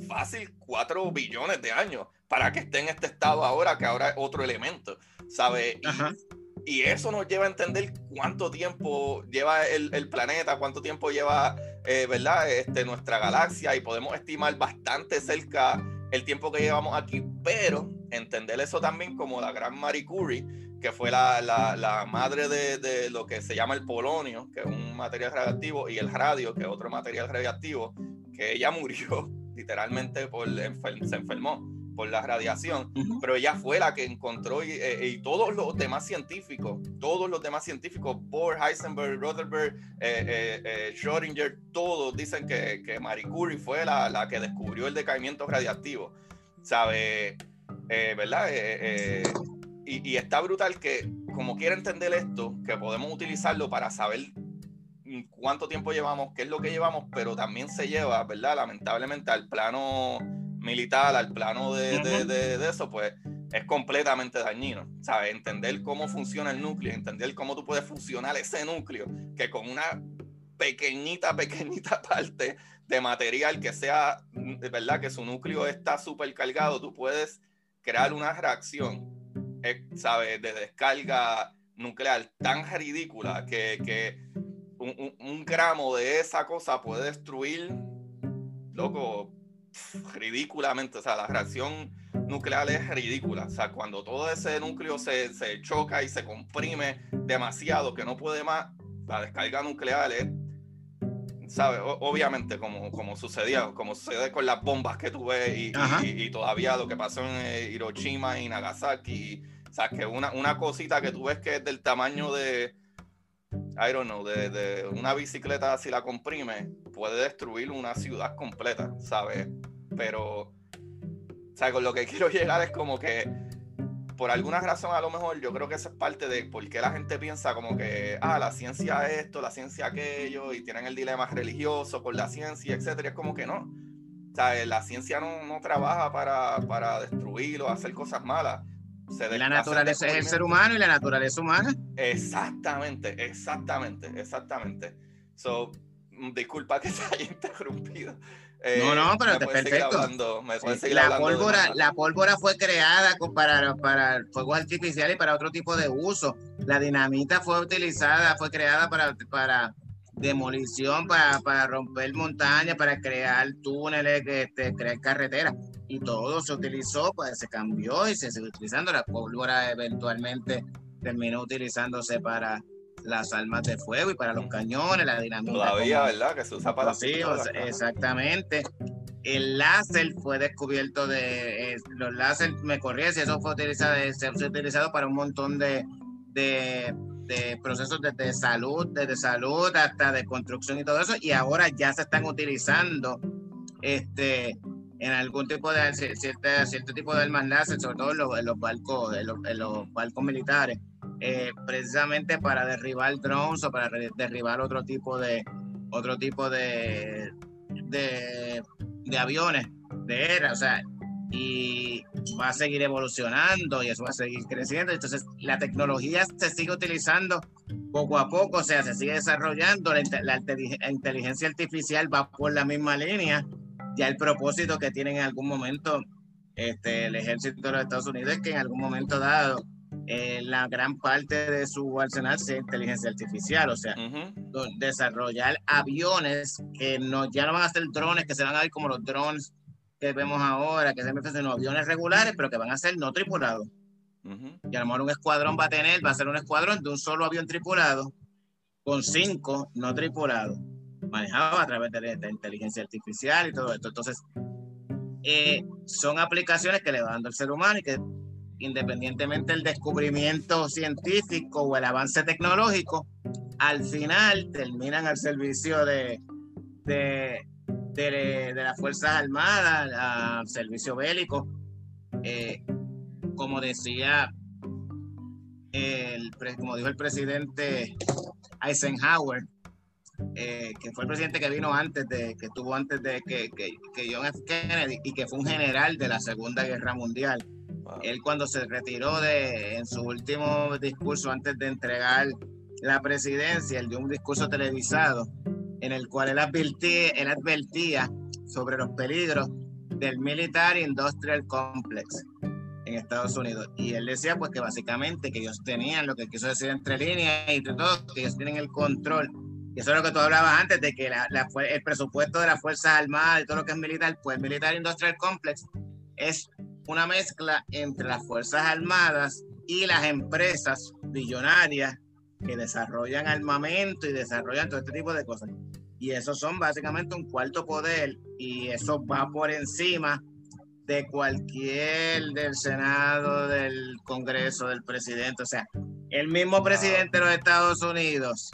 fácil 4 billones de años para que esté en este estado ahora, que ahora es otro elemento, ¿sabe? y eso nos lleva a entender cuánto tiempo lleva el, el planeta, cuánto tiempo lleva, eh, ¿verdad? Este, nuestra galaxia y podemos estimar bastante cerca el tiempo que llevamos aquí, pero entender eso también como la gran Marie Curie, que fue la, la, madre de, de, lo que se llama el polonio, que es un material radioactivo, y el radio, que es otro material radioactivo, que ella murió literalmente por se enfermó por la radiación, pero ella fue la que encontró y, eh, y, todos los demás científicos, todos los demás científicos, Bohr, Heisenberg, Rutherford, eh, eh, eh Schrödinger, todos dicen que, que, Marie Curie fue la, la, que descubrió el decaimiento radiactivo, ¿sabe? ¿Verdad? Y, y, está brutal que, como quiere entender esto, que podemos utilizarlo para saber cuánto tiempo llevamos, qué es lo que llevamos, pero también se lleva, ¿verdad? Lamentablemente al plano militar, al plano de, de, de, de eso, pues es completamente dañino. ¿Sabes? Entender cómo funciona el núcleo, entender cómo tú puedes funcionar ese núcleo, que con una pequeñita, pequeñita parte de material que sea, de verdad, que su núcleo está súper cargado, tú puedes crear una reacción, eh, ¿sabes? De descarga nuclear tan ridícula que, que un, un, un, gramo de esa cosa puede destruir, loco, ridículamente, o sea, la reacción nuclear es ridícula, o sea, cuando todo ese núcleo se, se choca y se comprime demasiado que no puede más, la descarga nuclear es, ¿sabes? Obviamente, como, como sucedía, como sucede con las bombas que tú ves y, y, y todavía lo que pasó en eh, Hiroshima y Nagasaki, o sea, que una, una cosita que tú ves que es del tamaño de, I don't know, de, de, una bicicleta si la comprime, puede destruir una ciudad completa, ¿sabes? Pero, sea, con lo que quiero llegar es como que, por alguna razón a lo mejor, yo creo que esa es parte de por qué la gente piensa como que, ah, la ciencia esto, la ciencia aquello, y tienen el dilema religioso con la ciencia, etcétera. Es como que no. Sea, la ciencia no, no trabaja para, para destruir o hacer cosas malas la naturaleza es el ser humano y la naturaleza humana. Exactamente, exactamente, exactamente. So, disculpa que te haya interrumpido. Eh, no, no, pero perfecto. la, pólvora, la pólvora fue creada para, para fuegos artificiales y para otro tipo de uso. La dinamita fue utilizada, fue creada para, para demolición, para, para romper montañas, para crear túneles, este, crear carreteras y todo se utilizó, pues se cambió y se sigue utilizando. La pólvora eventualmente terminó utilizándose para las armas de fuego y para los cañones, la dinamita. Todavía, ¿verdad? Que se usa para sí, exactamente. El láser fue descubierto de. Eh, los láser, me corría si eso fue utilizado, se ha utilizado para un montón de, de, de procesos desde de salud, desde salud hasta de construcción y todo eso, y ahora ya se están utilizando este en algún tipo de cierto, cierto tipo de armas láser, sobre todo en los, barcos, en los, barcos militares, eh, precisamente para derribar drones o para derribar otro tipo de otro tipo de, de, aviones de era, o sea, y va a seguir evolucionando y eso va a seguir creciendo. Entonces, la tecnología se sigue utilizando poco a poco, o sea, se sigue desarrollando, la, la, la inteligencia artificial va por la misma línea ya el propósito que tienen en algún momento este, el ejército de los Estados Unidos es que en algún momento dado eh, la gran parte de su arsenal sea inteligencia artificial, o sea, desarrollar aviones que no, ya no van a ser drones, que se van a ver como los drones que vemos ahora, que se me sino aviones regulares, pero que van a ser no tripulados. Y a lo mejor un escuadrón va a tener, va a ser un escuadrón de un solo avión tripulado con cinco no tripulados manejado a través de la inteligencia artificial y todo esto. Entonces, eh, son aplicaciones que le va dando el ser humano y que independientemente del descubrimiento científico o el avance tecnológico, al final terminan al servicio de, de, de, las Fuerzas Armadas, al servicio bélico. Eh, como decía, como dijo el presidente Eisenhower, eh, que fue el presidente que vino antes de, que estuvo antes de que, que, que, John F. Kennedy y que fue un general de la Segunda Guerra Mundial. Él cuando se retiró de, en su último discurso antes de entregar la presidencia, él dio un discurso televisado en el cual él advertía, él advertía sobre los peligros del Military Industrial Complex. en Estados Unidos. Y él decía pues que básicamente que ellos tenían lo que quiso decir entre líneas y todo, que ellos tienen el control. Y eso es lo que tú hablabas antes, de que la, el presupuesto de las Fuerzas Armadas y todo lo que es militar, pues Militar Industrial Complex es una mezcla entre las Fuerzas Armadas y las empresas billonarias que desarrollan armamento y desarrollan todo este tipo de cosas. Y esos son básicamente un cuarto poder y eso va por encima de cualquier del Senado, del Congreso, del presidente. O sea, el mismo presidente de los Estados Unidos,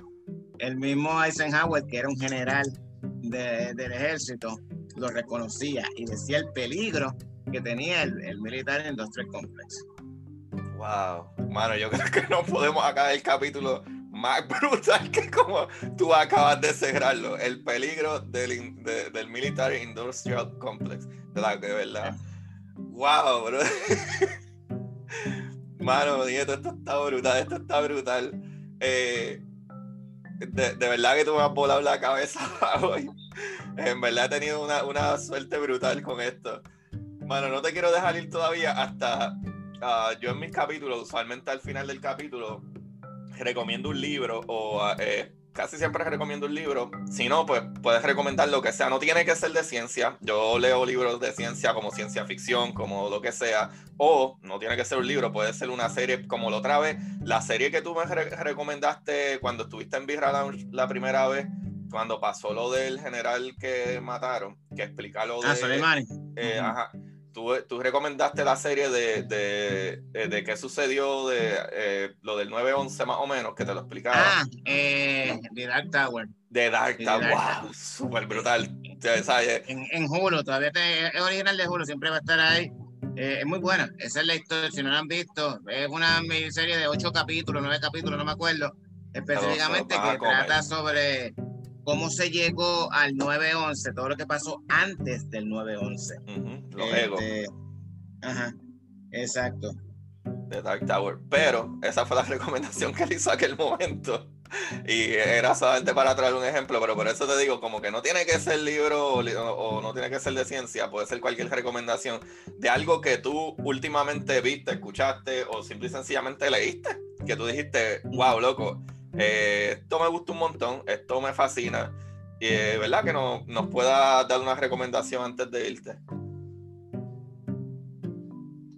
el mismo Eisenhower, que era un general del ejército, lo reconocía y decía el peligro que tenía el, Military Industrial Complex. Wow, mano, yo creo que no podemos acabar el capítulo más brutal que como tú acabas de cerrarlo. El peligro del, del Military Industrial Complex. De la que verdad. Wow, bro. Mano, nieto, esto está brutal, esto está brutal. Eh, de, verdad que tú me has volado la cabeza hoy. En verdad he tenido una, una suerte brutal con esto. Mano, no te quiero dejar ir todavía hasta. Ah, yo en mis capítulos, usualmente al final del capítulo, recomiendo un libro o eh, casi siempre recomiendo un libro. Si no, pues puedes recomendar lo que sea. No tiene que ser de ciencia. Yo leo libros de ciencia como ciencia ficción, como lo que sea. O no tiene que ser un libro, puede ser una serie como la otra vez. La serie que tú me recomendaste cuando estuviste en Birra la primera vez, cuando pasó lo del general que mataron, que explica lo ah, de... Eh, ajá Tú, recomendaste la serie de, de, eh, de, qué sucedió de eh, lo del 9-11 más o menos, que te lo explicaba. Ah, eh, de Dark Tower. De Dark Tower, wow, súper brutal. En, en Hulu, todavía es original de Hulu, siempre va a estar ahí. es muy buena, esa es la historia, si no la han visto, es una miniserie de ocho capítulos, nueve capítulos, no me acuerdo, específicamente que trata sobre cómo se llegó al 911, todo lo que pasó antes del 911. Este, ajá, exacto. De Dark Tower. Pero esa fue la recomendación que le hizo aquel momento. Y era solamente para traer un ejemplo, pero por eso te digo, como que no tiene que ser libro o, no tiene que ser de ciencia, puede ser cualquier recomendación de algo que tú últimamente viste, escuchaste o simple y sencillamente leíste, que tú dijiste, wow, loco, eh, esto me gusta un montón, esto me fascina. Y eh, verdad que no, nos pueda dar una recomendación antes de irte.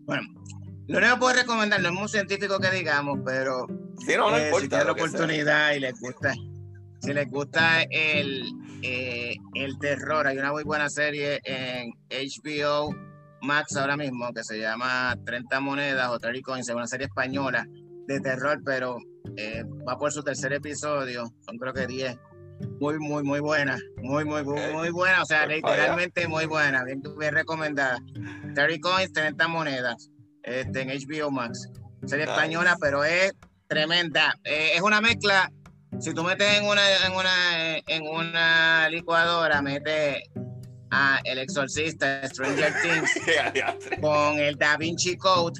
Bueno, lo único que puedo recomendar, no es muy científico que digamos, pero si no, no eh, importa, si tienen la oportunidad y les gusta, si les gusta el, el terror, hay una muy buena serie en HBO Max ahora mismo que se llama 30 monedas o 30 coins, es una serie española de terror, pero eh, va por su tercer episodio, son creo que 10. Muy, muy, muy buena, muy, muy, muy, buena, o sea, literalmente muy buena, bien, bien recomendada. 30 coins, 30 monedas, este, en HBO Max. Serie española, pero es tremenda. Eh, es una mezcla, si tú metes en una, en una, en una licuadora, metes a El Exorcista, Stranger Things, con el Da Vinci Code,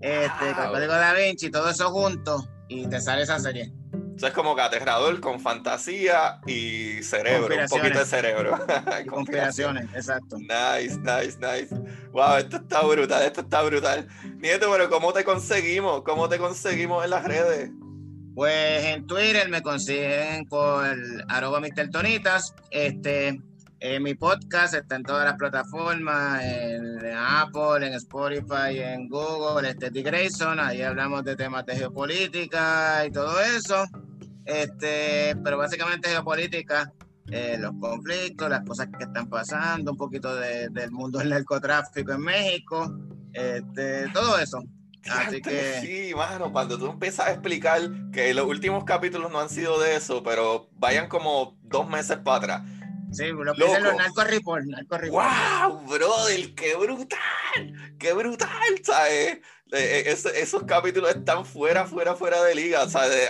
este, con el código Da Vinci, todo eso junto y te sale esa serie. Eso es como que aterrador con fantasía y cerebro, un poquito de cerebro. conspiraciones, exacto. Nice, nice, nice. Wow, esto está brutal, esto está brutal. Nieto, pero ¿cómo te conseguimos? ¿Cómo te conseguimos en las redes? Pues en Twitter me consiguen por arroba Mr. Tonitas. Este, eh, mi podcast está en todas las plataformas, en, Apple, en Spotify, en Google, este T. Grayson, ahí hablamos de temas de geopolítica y todo eso. Este, pero básicamente geopolítica, eh, los conflictos, las cosas que están pasando, un poquito del mundo del narcotráfico en México, este, todo eso. Así que... Sí, mano, cuando tú empiezas a explicar que los últimos capítulos no han sido de eso, pero vayan como dos meses para atrás Sí, lo que dicen los narco report, ¡Wow, brother! ¡Qué brutal! ¡Qué brutal! ¿Sabes? Eh, eh, esos capítulos están fuera, fuera, fuera de liga, ¿sabes?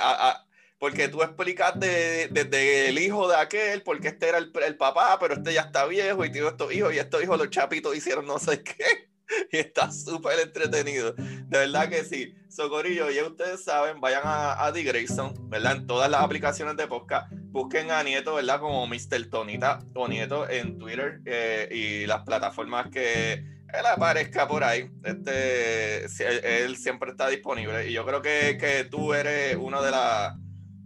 porque tú explicas desde el hijo de aquel, porque este era el, el, papá, pero este ya está viejo y tiene estos hijos, y estos hijos, los chapitos hicieron no sé qué. y está súper entretenido. De verdad que sí. Socorillo, ya ustedes saben, vayan a, a ¿verdad? En todas las aplicaciones de podcast. Busquen a Nieto, ¿verdad? Como Mr. Tonita o Nieto en Twitter eh, y las plataformas que él aparezca por ahí. Este, él, siempre está disponible. Y yo creo que, que tú eres uno de,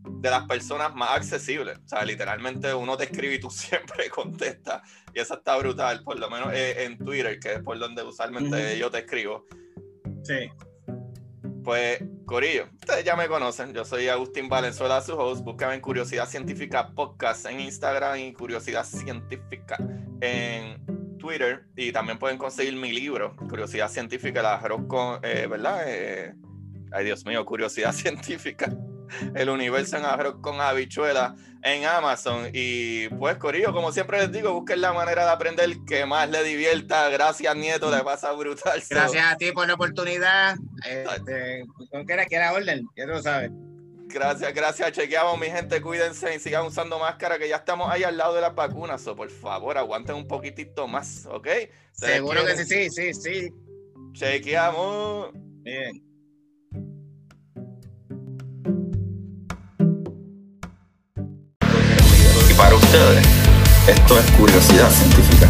de las personas más accesibles. O sea, literalmente uno te escribe y tú siempre contestas. Y eso está brutal, por lo menos eh, en Twitter, que es por donde usualmente yo te escribo. Sí. Pues, Corillo, ustedes ya me conocen. Yo soy Agustín Valenzuela, su host. Búscame en Curiosidad Científica Podcast en Instagram y Curiosidad Científica en Twitter y también pueden conseguir mi libro, Curiosidad Científica, el arroz con, eh, ¿verdad? Eh, ay, Dios mío, Curiosidad Científica, el universo en arroz con habichuela en Amazon. Y pues, Corillo, como siempre les digo, busquen la manera de aprender que más le divierta. Gracias, Nieto, le pasa brutal. Gracias a ti por la oportunidad. Este, con que era orden, ya tú lo sabes. Gracias, gracias. Chequeamos, mi gente. Cuídense y sigan usando máscara, que ya estamos ahí al lado de las vacunas. O por favor, aguanten un poquitito más, ¿ok? Seguro que sí, sí, sí, sí. Chequeamos. Bien. Para ustedes, esto es curiosidad científica.